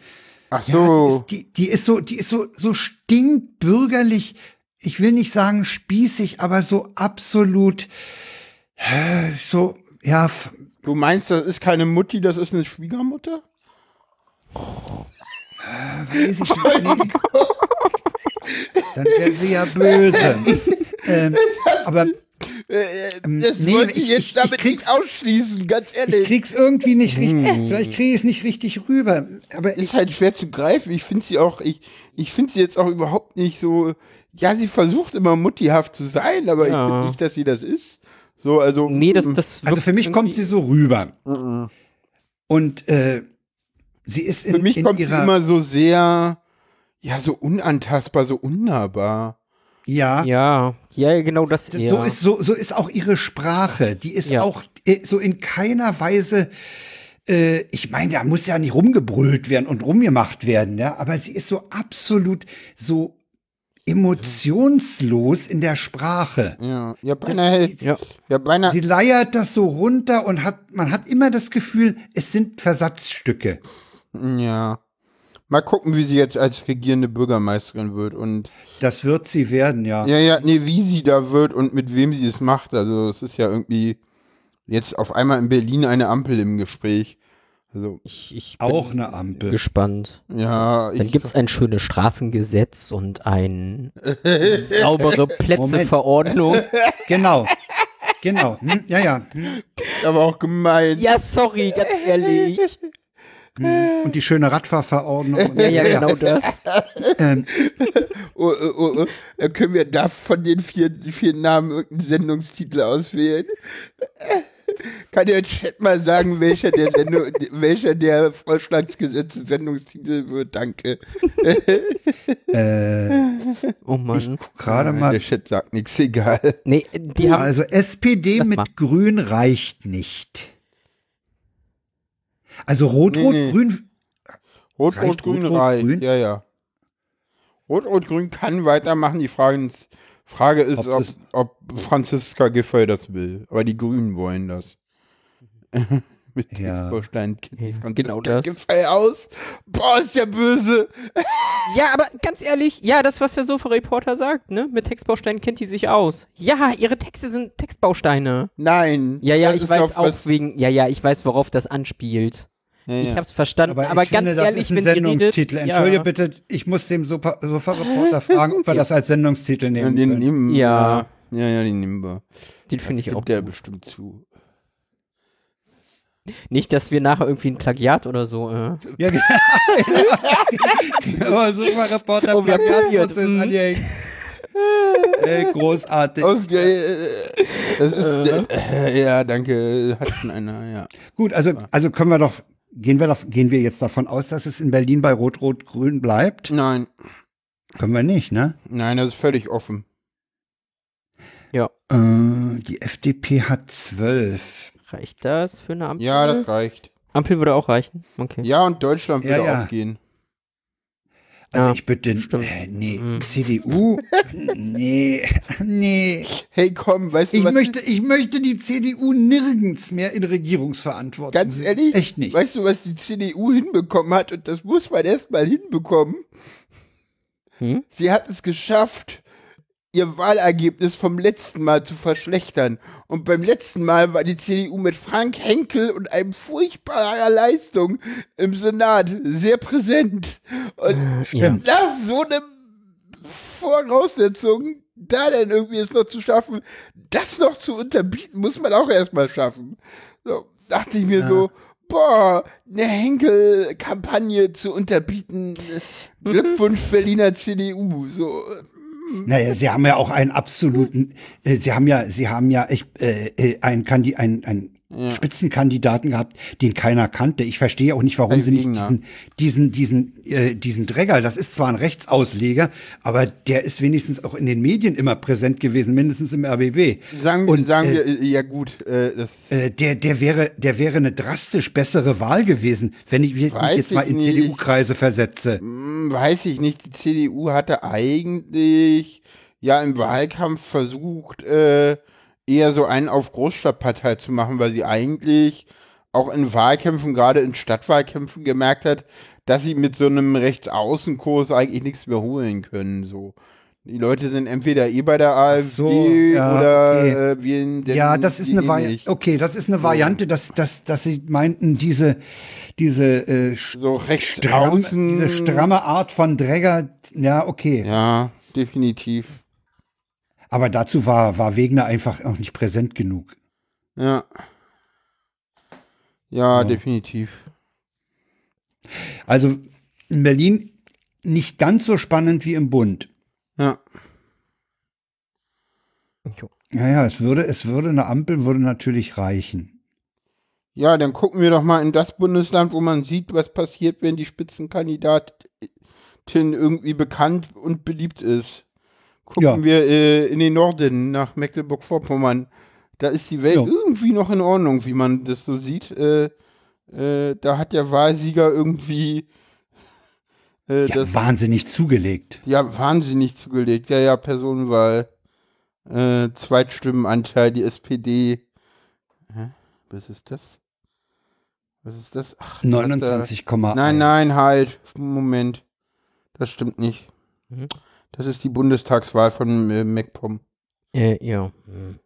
Ach Ja, so. die, ist, die, die ist so, die ist so, so stinkbürgerlich. Ich will nicht sagen spießig, aber so absolut, äh, so, ja, Du meinst, das ist keine Mutti, das ist eine Schwiegermutter? weiß ich nicht. Nee. Dann wären sie ja böse. ähm, aber Äh, Ähm, das nee, wollte ich, ich- jetzt ich- damit ich krieg's- nicht ausschließen, ganz ich ehrlich. krieg's irgendwie nicht richtig, vielleicht kriege ich es nicht richtig rüber. Aber ich, ist halt schwer zu greifen. Ich finde sie auch, ich, ich finde sie jetzt auch überhaupt nicht so. Ja, sie versucht immer muttihaft zu sein, aber ich Ja. finde nicht, dass sie das ist. So, also. Nee, das, mm, das also für mich kommt sie so rüber. mm. Und äh, sie ist in, Für mich in kommt sie immer so sehr, ja, so unantastbar, so unnahbar. Ja, Ja, ja, genau das. So ja. ist so so ist auch ihre Sprache. Die ist Ja. auch äh, so in keiner Weise. Äh, ich meine, da muss ja nicht rumgebrüllt werden und rumgemacht werden, ja. Aber sie ist so absolut so emotionslos in der Sprache. Ja, ja, beinahe, Das- ja. ja, beinahe, Sie leiert das so runter und hat, man hat immer das Gefühl, es sind Versatzstücke. ja. Mal gucken, wie sie jetzt als regierende Bürgermeisterin wird und Das wird sie werden, ja. Ja, ja, nee, wie sie da wird und mit wem sie es macht. Also es ist ja irgendwie jetzt auf einmal in Berlin eine Ampel im Gespräch. Also, Ich, ich bin Auch eine Ampel. gespannt. ja, Dann ich, gibt es ein schönes Straßengesetz und ein saubere Plätzeverordnung. Genau. Genau. Hm, ja, ja. Hm. aber auch gemein. Ja, sorry, ganz ehrlich. Und die schöne Radfahrverordnung. Ja, ja, genau das. Ähm, Oh, oh, oh, oh. Dann können wir da von den vier, vier Namen irgendeinen Sendungstitel auswählen. Kann der Chat mal sagen, welcher der, Sendung, welcher der Vorschlagsgesetze Sendungstitel wird? Danke. äh, Oh ich Mann. guck gerade Der mal. Chat sagt nichts, egal. Nee, die haben. Also SPD mit mal. Grün reicht nicht. Also Rot, Nee, Rot, nee. Grün. Rot, Rot, Grün, Rot, Rot, reicht. Grün? Ja, ja. Rot, Rot, Grün kann weitermachen. Die Frage, Frage ist, Ob ob, ob Franziska Giffey das will. Aber die Grünen wollen das. Mit Ja. Kennt Ja, genau das. Giffey aus. Boah, ist der böse. Ja, aber ganz ehrlich, ja, das, was der Sofa-Reporter sagt, ne? Mit Textbausteinen kennt die sich aus. Ja, ihre Texte sind Textbausteine. Nein. Ja, ja, das ich weiß auch wegen, ja, ja, ich weiß, worauf das anspielt. Ja, Ich ja. hab's verstanden, aber, Aber, ich ganz finde, das ehrlich, ist ein wenn die redet, Sendungstitel. Entschuldige ja, bitte, ich muss dem Sofa- Sofa-Reporter fragen, ob wir das als Sendungstitel Ja, nehmen den können. nehmen Ja. wir. Ja, ja, den nehmen wir. den finde ich auch. Gibt der gut. bestimmt zu. Nicht, dass wir nachher irgendwie ein Plagiat oder so. Äh. Ja, genau. Aber wir haben Plagiatprozess mhm. anhängen. Ey, großartig. Aus, äh, das ist, äh, ja, danke. Hat schon einer, ja. Gut, also, also können wir doch, gehen wir, doch, gehen wir jetzt davon aus, dass es in Berlin bei Rot-Rot-Grün bleibt? Nein, Können wir nicht, ne? nein, das ist völlig offen. Ja. Äh, die FDP hat zwölf. Reicht das für eine Ampel? Ja, das reicht. Ampel würde auch reichen. Okay. Ja, und Deutschland würde Ja, ja. auch gehen. Also ja, ich bitte, äh, nee, mhm. CDU, nee, nee. Hey komm, weißt du ich was? Möchte, ich möchte die CDU nirgends mehr in Regierungsverantwortung Ganz ehrlich? Echt nicht. Weißt du, was die CDU hinbekommen hat? Und das muss man erstmal hinbekommen. Hm? Sie hat es geschafft, ihr Wahlergebnis vom letzten Mal zu verschlechtern. Und beim letzten Mal war die CDU mit Frank Henkel und einem furchtbarer Leistung im Senat sehr präsent. Und ja. nach so einem Voraussetzung, da dann irgendwie es noch zu schaffen, das noch zu unterbieten, muss man auch erstmal schaffen. So, dachte ich mir ja. so, boah, eine Henkel-Kampagne zu unterbieten. Glückwunsch Berliner CDU. So, naja, Sie haben ja auch einen absoluten, äh, Sie haben ja, Sie haben ja ich, äh, äh einen, Kandi ein, ein ja. Spitzenkandidaten gehabt, den keiner kannte. Ich verstehe auch nicht, warum ein sie nicht diesen, diesen, diesen, äh, diesen Dregger, das ist zwar ein Rechtsausleger, aber der ist wenigstens auch in den Medien immer präsent gewesen, mindestens im RBB. Sagen, Und, sagen äh, wir, ja gut, äh, das äh, der, der wäre, der wäre eine drastisch bessere Wahl gewesen, wenn ich mich jetzt mal in CDU-Kreise versetze. Hm, weiß ich nicht. Die CDU hatte eigentlich ja im Wahlkampf versucht, äh, eher so einen auf Großstadtpartei zu machen, weil sie eigentlich auch in Wahlkämpfen, gerade in Stadtwahlkämpfen gemerkt hat, dass sie mit so einem Rechtsaußenkurs eigentlich nichts mehr holen können. So. Die Leute sind entweder eh bei der AfD so, ja, oder okay. äh, wählen den Ja, das ist eine eh Variante. Okay, das ist eine Variante, dass, dass, dass sie meinten, diese, diese, äh, so rechtsaußen. Stramme, diese stramme Art von Dräger, ja, okay. Ja, definitiv. Aber dazu war, war Wegner einfach auch nicht präsent genug. Ja. Ja, ja. definitiv. Also in Berlin nicht ganz so spannend wie im Bund. Ja. Ja, ja, es würde, es würde eine Ampel würde natürlich reichen. Ja, dann gucken wir doch mal in das Bundesland, wo man sieht, was passiert, wenn die Spitzenkandidatin irgendwie bekannt und beliebt ist gucken ja. wir äh, in den Norden nach Mecklenburg-Vorpommern. Da ist die Welt ja. irgendwie noch in Ordnung, wie man das so sieht. Äh, äh, da hat der Wahlsieger irgendwie äh, ja, das, wahnsinnig zugelegt. Ja, wahnsinnig zugelegt. Ja, ja, Personenwahl. Äh, Zweitstimmenanteil, die SPD. Hä? Was ist das? Was ist das? 29,1. Nein, nein, halt. Moment. Das stimmt nicht. Mhm. Das ist die Bundestagswahl von äh, MacPom. Äh, ja. Hm.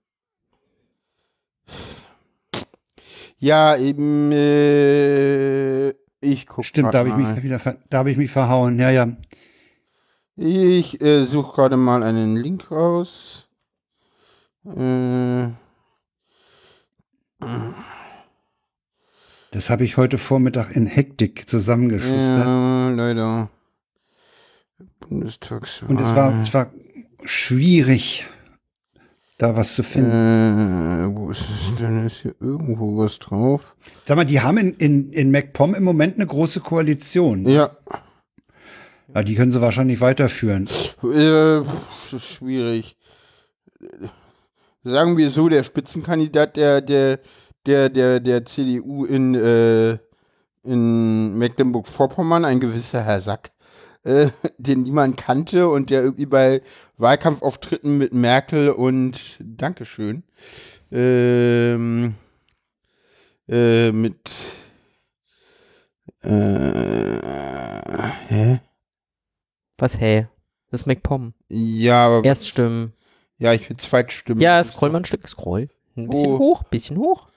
Ja, eben, äh, ich gucke Stimmt, da habe ich mich wieder, da habe ich mich verhauen, ja, ja. Ich äh, suche gerade mal einen Link raus. Äh, das habe ich heute Vormittag in Hektik zusammengeschustert. Ja, leider. Bundestagswahl. Und es war, es war schwierig, da was zu finden. Äh, wo ist es denn? Ist hier irgendwo was drauf? Sag mal, die haben in, in, in MacPom im Moment eine große Koalition. Ja. ja die können sie wahrscheinlich weiterführen. Äh, schwierig. Sagen wir so, der Spitzenkandidat der, der, der, der, der CDU in, äh, in Mecklenburg-Vorpommern, ein gewisser Herr Sack, äh, den niemand kannte und der irgendwie bei Wahlkampfauftritten mit Merkel und Dankeschön ähm, äh, mit äh, hä? Was hä? Das ist MacPom. Ja, aber. Erststimmen. Ja, ich will Zweitstimmen. Ja, scroll mal ein Stück, scroll. Ein bisschen oh. hoch, bisschen hoch.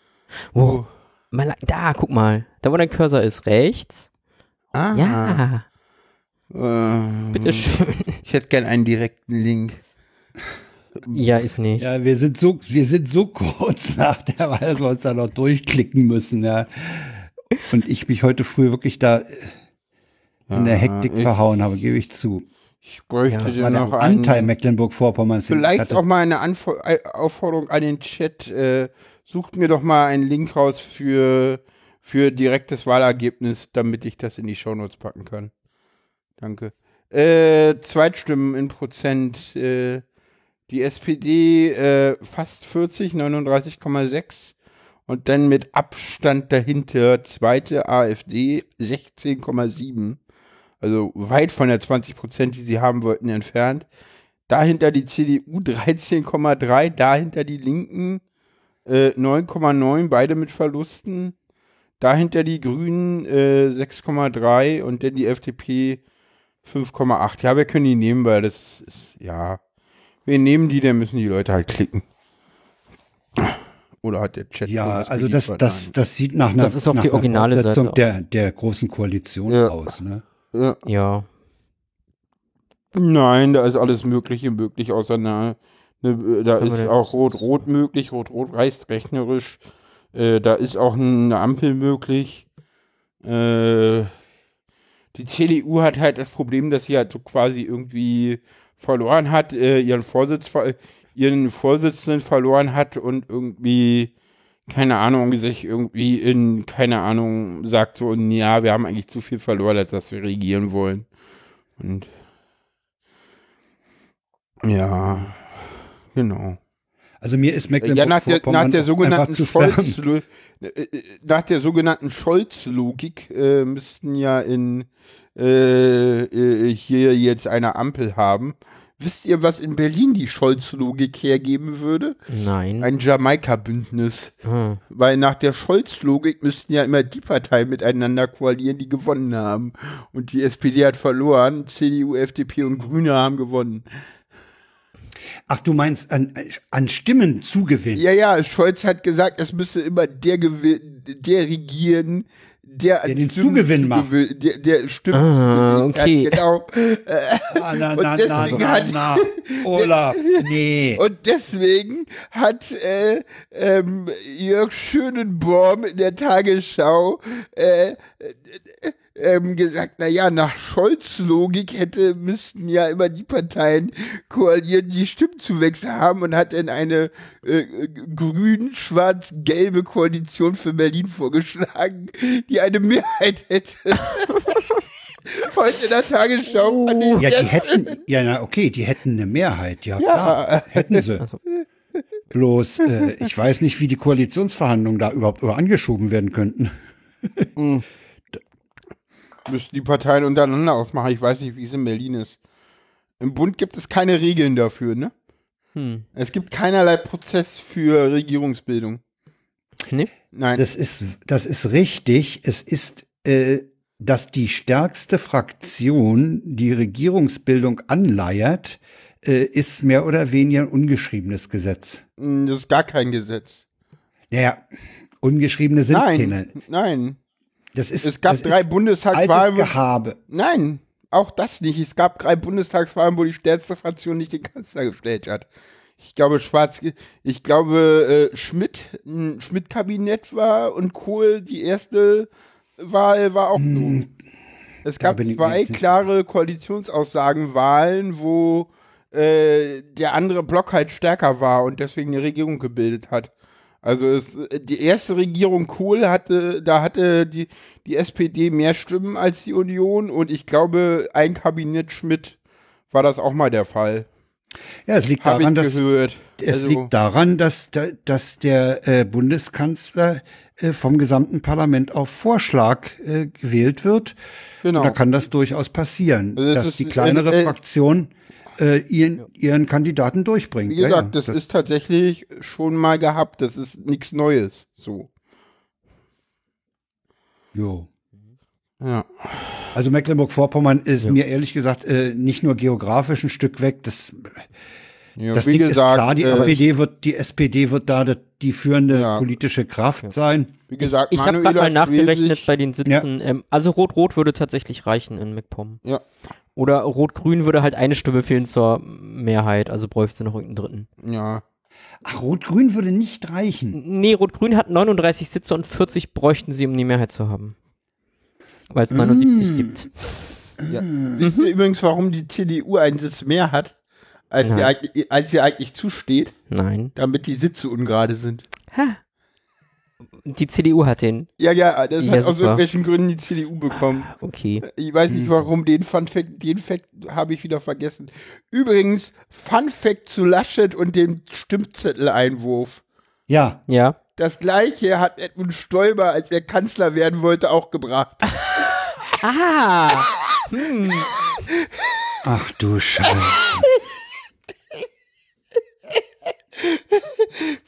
Oh. oh. Mal, da, guck mal. Da, wo dein Cursor ist, rechts. Ah. Ja. Ähm, Bitteschön. Ich hätte gern einen direkten Link. Ja, ist nicht. Ja, wir sind so, wir sind so kurz nach der Wahl, dass wir uns da noch durchklicken müssen, ja. Und ich mich heute früh wirklich da in der Hektik ich, verhauen habe, gebe ich zu. Ich bräuchte ja, noch der Anteil Mecklenburg-Vorpommern. Vielleicht auch mal eine Anf Aufforderung an den Chat. Äh, sucht mir doch mal einen Link raus für, für direktes Wahlergebnis, damit ich das in die Shownotes packen kann. Danke. Äh, Zweitstimmen in Prozent. Äh, die SPD äh, fast 40, 39,6. Und dann mit Abstand dahinter zweite AfD 16,7. Also weit von der 20 Prozent, die sie haben wollten, entfernt. Dahinter die CDU 13,3, dahinter die Linken äh, 9,9, beide mit Verlusten. Dahinter die Grünen äh, 6,3 und dann die FDP 5,8. Ja, wir können die nehmen, weil das ist, ja. Wir nehmen die, dann müssen die Leute halt klicken. Oder hat der Chat Ja, also das, das, das sieht nach einer, Das ist auch nach die originale Seite. der, der großen Koalition Ja. aus. Ne? Ja. Ja. Nein, da ist alles Mögliche möglich, außer eine, eine da ist auch Rot-Rot möglich, Rot-Rot reicht rechnerisch. Äh, da ist auch eine Ampel möglich. Äh, die CDU hat halt das Problem, dass sie halt so quasi irgendwie verloren hat, äh, ihren Vorsitz, ihren Vorsitzenden verloren hat und irgendwie, keine Ahnung, sich irgendwie in, keine Ahnung, sagt so, ja, wir haben eigentlich zu viel verloren, als dass wir regieren wollen. Und ja, genau. Also mir ist Ja, nach der, nach Mecklenburg-Vorpommern der. Scholz, äh, äh, nach der sogenannten Scholz-Logik äh, müssten ja in äh, äh, hier jetzt eine Ampel haben. Wisst ihr, was in Berlin die Scholz-Logik hergeben würde? Nein. Ein Jamaika-Bündnis. Hm. Weil nach der Scholz-Logik müssten ja immer die Parteien miteinander koalieren, die gewonnen haben. Und die SPD hat verloren, CDU, FDP und Grüne haben gewonnen. Ach, du meinst an, an Stimmen zugewinn. Ja, ja, Scholz hat gesagt, es müsse immer der, gewi- der regieren, der, Der den Stimmen Zugewinn macht. Der, der Stimmen Ah, zugewinnt hat, okay. Genau. Na, na, Und na, na, deswegen na, hat- na, Olaf, nee. Und deswegen hat äh, ähm, Jörg Schönenborn in der Tagesschau äh, äh, ähm, gesagt, naja, nach Scholz-Logik hätte, müssten ja immer die Parteien koalieren, die Stimmzuwächse haben und hat dann eine äh, grün-schwarz-gelbe Koalition für Berlin vorgeschlagen, die eine Mehrheit hätte. Heute in der Tagesschau. ich Ja, die hätten, ja, na, okay, die hätten eine Mehrheit, ja, klar, Ja. hätten sie. Also. Bloß, äh, ich weiß nicht, wie die Koalitionsverhandlungen da überhaupt über angeschoben werden könnten. Müssten die Parteien untereinander ausmachen. Ich weiß nicht, wie es in Berlin ist. Im Bund gibt es keine Regeln dafür, ne? Hm. Es gibt keinerlei Prozess für Regierungsbildung. Nee? Nein. Das ist, das ist richtig. Es ist, äh, dass die stärkste Fraktion die Regierungsbildung anleiert, äh, ist mehr oder weniger ein ungeschriebenes Gesetz. Mm, das ist gar kein Gesetz. Naja, ungeschriebene sind Nein, keine. nein. Das ist, Es gab das drei ist Bundestagswahlen. Gehabe. Nein, auch das nicht. Es gab drei Bundestagswahlen, wo die stärkste Fraktion nicht den Kanzler gestellt hat. Ich glaube, Schwarz, ich glaube, äh, Schmidt, ein Schmidt-Kabinett war und Kohl die erste Wahl war auch so. Es da gab zwei klare Koalitionsaussagen, Wahlen, wo äh, der andere Block halt stärker war und deswegen eine Regierung gebildet hat. Also es, die erste Regierung Kohl hatte, da hatte die, die SPD mehr Stimmen als die Union und ich glaube, ein Kabinett Schmidt war das auch mal der Fall. Ja, es liegt Habe daran, dass gehört. es Also, liegt daran, dass, da- dass der äh, Bundeskanzler äh, vom gesamten Parlament auf Vorschlag äh, gewählt wird. Genau. Und da kann das durchaus passieren, Also dass ist, die kleinere Fraktion äh, ihren, ihren Kandidaten durchbringt. Wie gesagt, ja, das, ist tatsächlich schon mal gehabt. Das ist nichts Neues. So. Jo. Ja. Also Mecklenburg-Vorpommern ist Ja. mir ehrlich gesagt äh, nicht nur geografisch ein Stück weg. Das, ja das wie Ding gesagt, ist klar, die äh, SPD wird, die SPD wird da die, die führende Ja. politische Kraft sein. wie gesagt, Ich habe gerade mal nachgerechnet bei den Sitzen. Ähm, also Rot-Rot würde tatsächlich reichen in MacPom. Ja. Oder Rot-Grün würde halt eine Stimme fehlen zur Mehrheit, also bräuchte sie noch irgendeinen dritten. Ja. Ach, Rot-Grün würde nicht reichen. Nee, Rot-Grün hat 39 Sitze und 40 bräuchten sie, um die Mehrheit zu haben. Weil es 79 gibt. ja. Wisst ihr übrigens, warum die CDU einen Sitz mehr hat, als, sie, eigentlich- als sie eigentlich zusteht? Nein. Damit die Sitze ungerade sind. Ha. Die CDU hat den. Ja, ja, das Ja, hat aus irgendwelchen Gründen die CDU bekommen. Okay. Ich weiß nicht warum, den Fun Fact, den Fact habe ich wieder vergessen. Übrigens, Fun Fact zu Laschet und dem Stimmzetteleinwurf. Ja, Ja. Das gleiche hat Edmund Stoiber, als er Kanzler werden wollte, auch gebracht. Ah! Ach du Scheiße.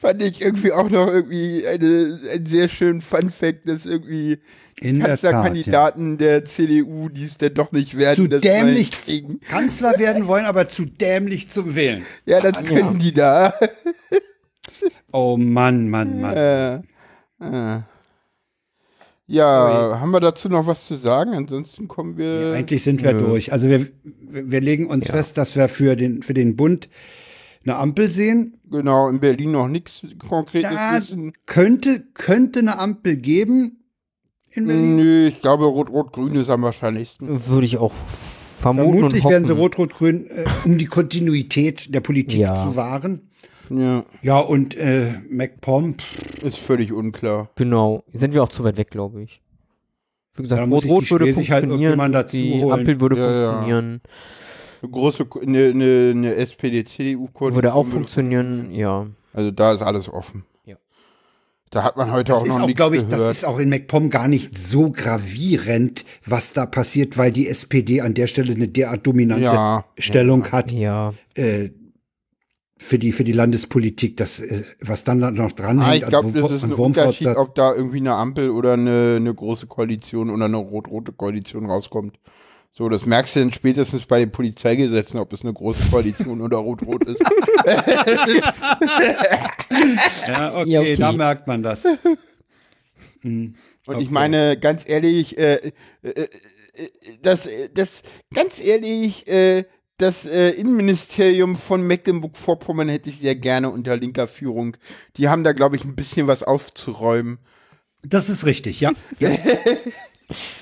Fand ich irgendwie auch noch irgendwie eine, einen sehr schönen Fun-Fact, dass irgendwie In der Tat, ja. Der CDU, die es denn doch nicht werden, Zu dämlich. Kanzler werden wollen, aber zu dämlich zum Wählen. Ja, das können die da. Oh Mann, Mann, Mann. Äh, äh. Ja, haben wir dazu noch was zu sagen? Ansonsten kommen wir. Eigentlich sind wir durch. Also wir, wir legen uns Ja. fest, dass wir für den, für den Bund eine Ampel sehen. Genau, in Berlin noch nichts Konkretes Da wissen. könnte, könnte eine Ampel geben in Berlin. Nö, ich glaube, Rot-Rot-Grün ist am wahrscheinlichsten. Würde ich auch vermuten Vermutlich und hoffen. werden sie Rot-Rot-Grün, äh, um die Kontinuität der Politik Ja. zu wahren. Ja, Ja, und äh, MacPom, ist völlig unklar. Genau. Sind wir auch zu weit weg, glaube ich. Wie gesagt, Rot-Rot würde halt funktionieren. dazu die holen. Ampel würde Ja, ja. funktionieren. Eine große, eine, eine, eine SPD-CDU-Koalition. Würde auch funktionieren, ja. Also da ist alles offen. Ja. Da hat man heute das auch ist noch auch, nichts glaube ich, gehört. das ist auch in MacPom gar nicht so gravierend, was da passiert, weil die SPD an der Stelle eine derart dominante Ja, Stellung hat. Ja. Äh, für die, für die Landespolitik, das, äh, was dann da noch dran Ah, hängt, ich glaube, das ist ein. Unterschied, ob da irgendwie eine Ampel oder eine, eine große Koalition oder eine rot-rote Koalition rauskommt. So, das merkst du dann spätestens bei den Polizeigesetzen, ob es eine große Koalition oder rot-rot ist. Ja, okay, Ja, okay. da merkt man das. Und okay. ich meine, ganz ehrlich, äh, äh, äh, das, das, ganz ehrlich, äh, das äh, Innenministerium von Mecklenburg-Vorpommern hätte ich sehr gerne unter linker Führung. Die haben da, glaube ich, ein bisschen was aufzuräumen. Das ist richtig, ja. ja.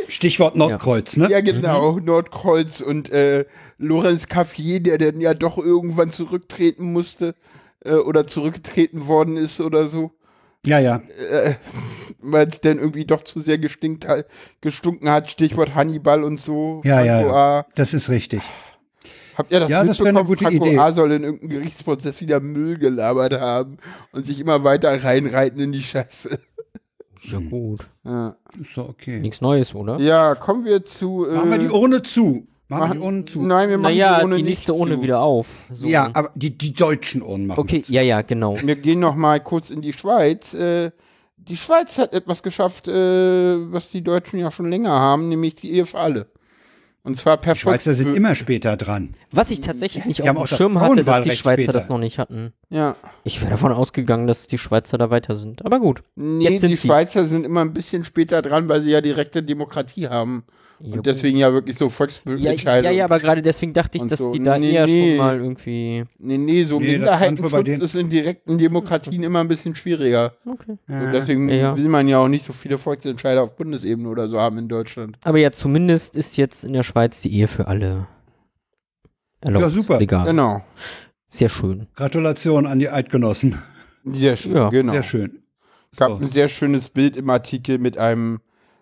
Stichwort Nordkreuz, ne? Ja, genau, Nordkreuz und äh, Lorenz Caffier, der dann ja doch irgendwann zurücktreten musste äh, oder zurückgetreten worden ist oder so, Ja, ja. äh, weil es dann irgendwie doch zu sehr gestinkt, hat- gestunken hat. Stichwort Hannibal und so. Ja, ja, Franco ja. A. Das ist richtig. Habt ihr das Ja, das wäre eine mitbekommen? gute Franco Idee. A. soll in irgendeinem Gerichtsprozess wieder Müll gelabert haben und sich immer weiter reinreiten in die Scheiße. Ja, gut. Ja, Ist doch okay. Nichts Neues, oder? ja kommen wir zu. Äh, Machen wir die Urne zu. Machen wir die Urne zu. Nein, wir machen Naja, die, ohne die nicht nächste ohne zu. wieder auf. So. Ja, aber die, die deutschen Urnen machen Okay, ja, ja, genau. Wir gehen noch mal kurz in die Schweiz. Äh, die Schweiz hat etwas geschafft, äh, was die Deutschen ja schon länger haben, nämlich die Ehe für alle. Und zwar per Die Schweizer sind immer später dran. Was ich tatsächlich nicht Die auf dem auch das Schirm hatte, dass die Schweizer später. das noch nicht hatten. Ja. Ich wäre davon ausgegangen, dass die Schweizer da weiter sind. Aber gut. Nee, Jetzt sind die. Schweizer sind immer ein bisschen später dran, weil sie ja direkte Demokratie haben. Ja, Und deswegen ja wirklich so ja, Volksentscheidungen. ja, ja, aber gerade deswegen dachte ich, dass so. die da Nee, eher nee. schon mal irgendwie. Nee, nee, so Nee, Minderheitenschutz ist in direkten Demokratien immer ein bisschen schwieriger. Okay. Und deswegen Ja. will man ja auch nicht so viele Volksentscheider auf Bundesebene oder so haben in Deutschland. Aber ja, zumindest ist jetzt in der Schweiz die Ehe für alle erlaubt. Ja, super. Legal. Genau. Sehr schön. Gratulation an die Eidgenossen. Sehr schön, Ja. genau. Sehr schön. Es gab So. ein sehr schönes Bild im Artikel mit einem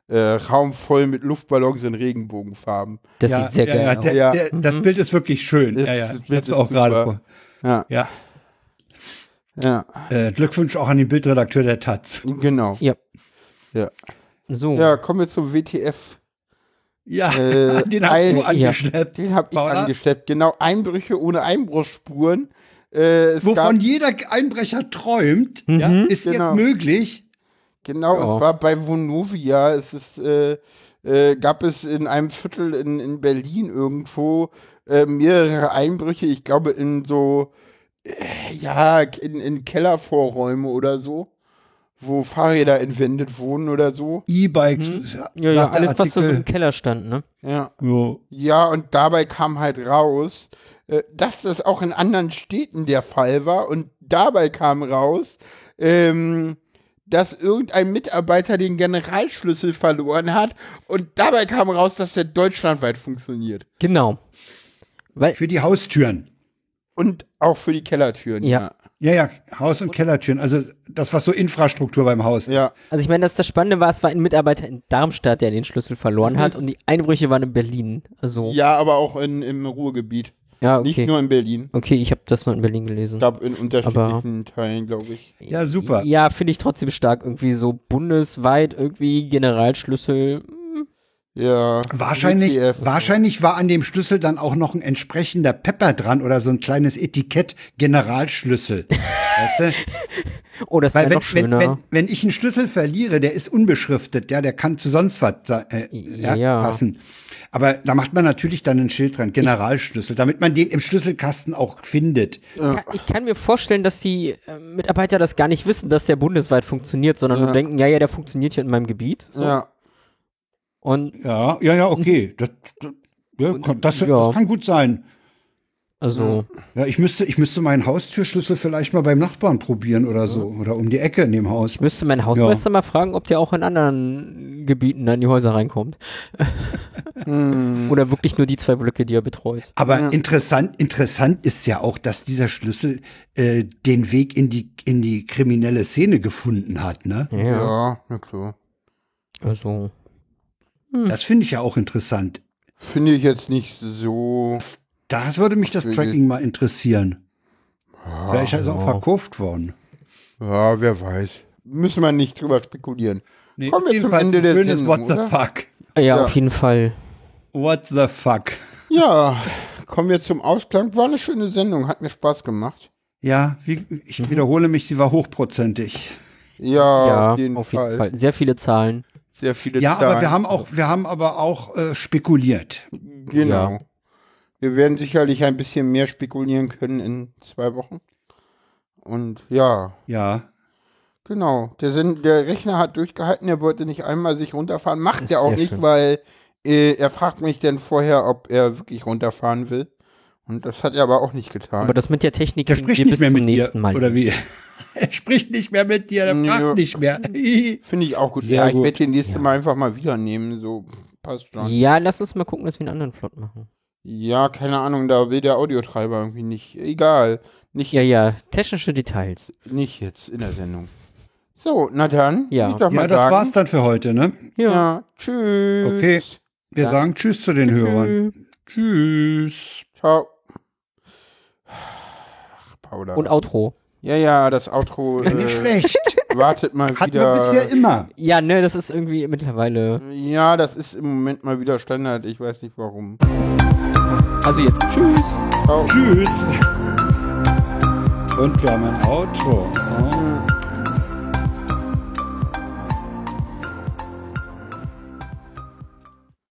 äh, Raum voll mit Luftballons in Regenbogenfarben. Das ja, sieht sehr ja, geil ja, aus. der. Der, das Mhm. Bild ist wirklich schön. Das- ja, ja. das Ich hab's auch gerade vor. Ja, Ja. ja, Äh, Glückwunsch auch an den Bildredakteur der Taz. genau. Ja. Ja. So. Ja, kommen wir zum WTF. Ja, Äh, den hast ein- du Ja. angeschleppt. Den hab ich Paula? angesteppt. Genau, Einbrüche ohne Einbruchsspuren. Äh, Wovon gab, jeder Einbrecher träumt, Mhm. ja, ist Genau. jetzt möglich. genau, Ja. und zwar bei Vonovia. Es ist, äh, äh, gab es in einem Viertel in, in Berlin irgendwo äh, mehrere Einbrüche. Ich glaube in so, äh, ja, in, in Kellervorräume oder so, wo Fahrräder entwendet wurden oder so. E-Bikes. Sagt Ja, ja, alles, was da so im. Keller stand, ne? Ja. Ja. Ja, und dabei kam halt raus, äh, dass das auch in anderen Städten der Fall war. Und dabei kam raus, ähm, dass irgendein Mitarbeiter den Generalschlüssel verloren hat. Und dabei kam raus, dass der deutschlandweit funktioniert. Genau. Weil, Für die Haustüren. Und auch für die Kellertüren. Ja. Ja, ja, Haus- und Kellertüren. Also das, was so Infrastruktur beim Haus. Ja. ja. also ich meine, dass das Spannende war, es war ein Mitarbeiter in Darmstadt, der den Schlüssel verloren hat und die Einbrüche waren in Berlin. Also, ja, Ja, aber auch in, im Ruhrgebiet. Nicht okay. nur in Berlin. Okay, ich habe das nur in Berlin gelesen. Ich glaube, in unterschiedlichen Teilen, glaube ich. Ja, super. Ja, finde ich trotzdem stark. Irgendwie so bundesweit irgendwie Generalschlüssel. Ja. Wahrscheinlich, so. wahrscheinlich war an dem Schlüssel dann auch noch ein entsprechender Pepper dran oder so ein kleines Etikett Generalschlüssel. weißt du? Oh, das wäre wenn, noch schöner. wenn, wenn, wenn ich einen Schlüssel verliere, der ist unbeschriftet, ja, der kann zu sonst was äh, ja, Ja. passen. Aber da macht man natürlich dann ein Schild dran, Generalschlüssel, damit man den im Schlüsselkasten auch findet. Ja, ich kann mir vorstellen, dass die äh, Mitarbeiter das gar nicht wissen, dass der bundesweit funktioniert, sondern nur denken, ja, ja, der funktioniert hier in meinem Gebiet. So. Ja. Und Ja, ja, ja, okay. Das, das, ja, kann- das, Ja. das kann gut sein. also, Ja, ich müsste, ich müsste meinen Haustürschlüssel vielleicht mal beim Nachbarn probieren oder so. Oder um die Ecke in dem Haus. ich müsste meinen Hausmeister mal fragen, ob der auch in anderen Gebieten dann in die Häuser reinkommt. Oder wirklich nur die zwei Blöcke, die er betreut. Aber interessant, interessant ist ja auch, dass dieser Schlüssel äh, den Weg in die, in die kriminelle Szene gefunden hat, ne? Ja. Ja, na klar. Also, Das finde ich ja auch interessant. Finde ich jetzt nicht so. Das würde mich das Tracking mal interessieren. Vielleicht ist es auch verkauft worden. Ja, wer weiß. Müssen wir nicht drüber spekulieren. Nee, Kommen wir zum Ende der schönes Sendung, What the oder? fuck. ja, Ja. auf jeden Fall. What the fuck. Ja, kommen wir zum Ausklang. War eine schöne Sendung, hat mir Spaß gemacht. Ja, wie, ich wiederhole mich, sie war hochprozentig. Ja, ja, auf jeden, Fall. Sehr viele Zahlen. Sehr viele Ja, Zahlen. aber wir haben auch, wir haben aber auch äh, spekuliert. Genau. Ja. Wir werden sicherlich ein bisschen mehr spekulieren können in zwei Wochen. Und ja, Ja. genau. Der, Sen der Rechner hat durchgehalten, er wollte nicht einmal sich runterfahren. Macht er auch nicht, schön. weil äh, er fragt mich dann vorher, ob er wirklich runterfahren will. Und das hat er aber auch nicht getan. Aber das mit der Technik Der spricht nicht bis mehr zum mit dir. nächsten Mal. Oder wie? er spricht nicht mehr mit dir, der Ja. fragt nicht mehr. Finde ich auch gut. Sehr ja, ich werde den nächsten Mal einfach mal wieder nehmen. So passt schon. Ja, lass uns mal gucken, dass wir einen anderen Flot machen. Ja, keine Ahnung, da will der Audiotreiber irgendwie nicht. Egal. Nicht, Ja, ja, technische Details. nicht jetzt in der Sendung. So, na dann. Ja. Ich darf ja, mal das sagen. war's dann für heute, ne? Ja. Ja, tschüss. Okay. Wir Ja. sagen Tschüss zu den Hörern. Tschüss. Ciao. Ach, Paula. Und Outro. Ja, ja, das Outro Nicht äh, schlecht. wartet mal Hatten wieder. wir bisher immer. Ja, ne, das ist irgendwie mittlerweile. ja, das ist im Moment mal wieder Standard. Ich weiß nicht warum. Also jetzt tschüss. Ciao. Tschüss. Und wir haben ein Outro. Oh.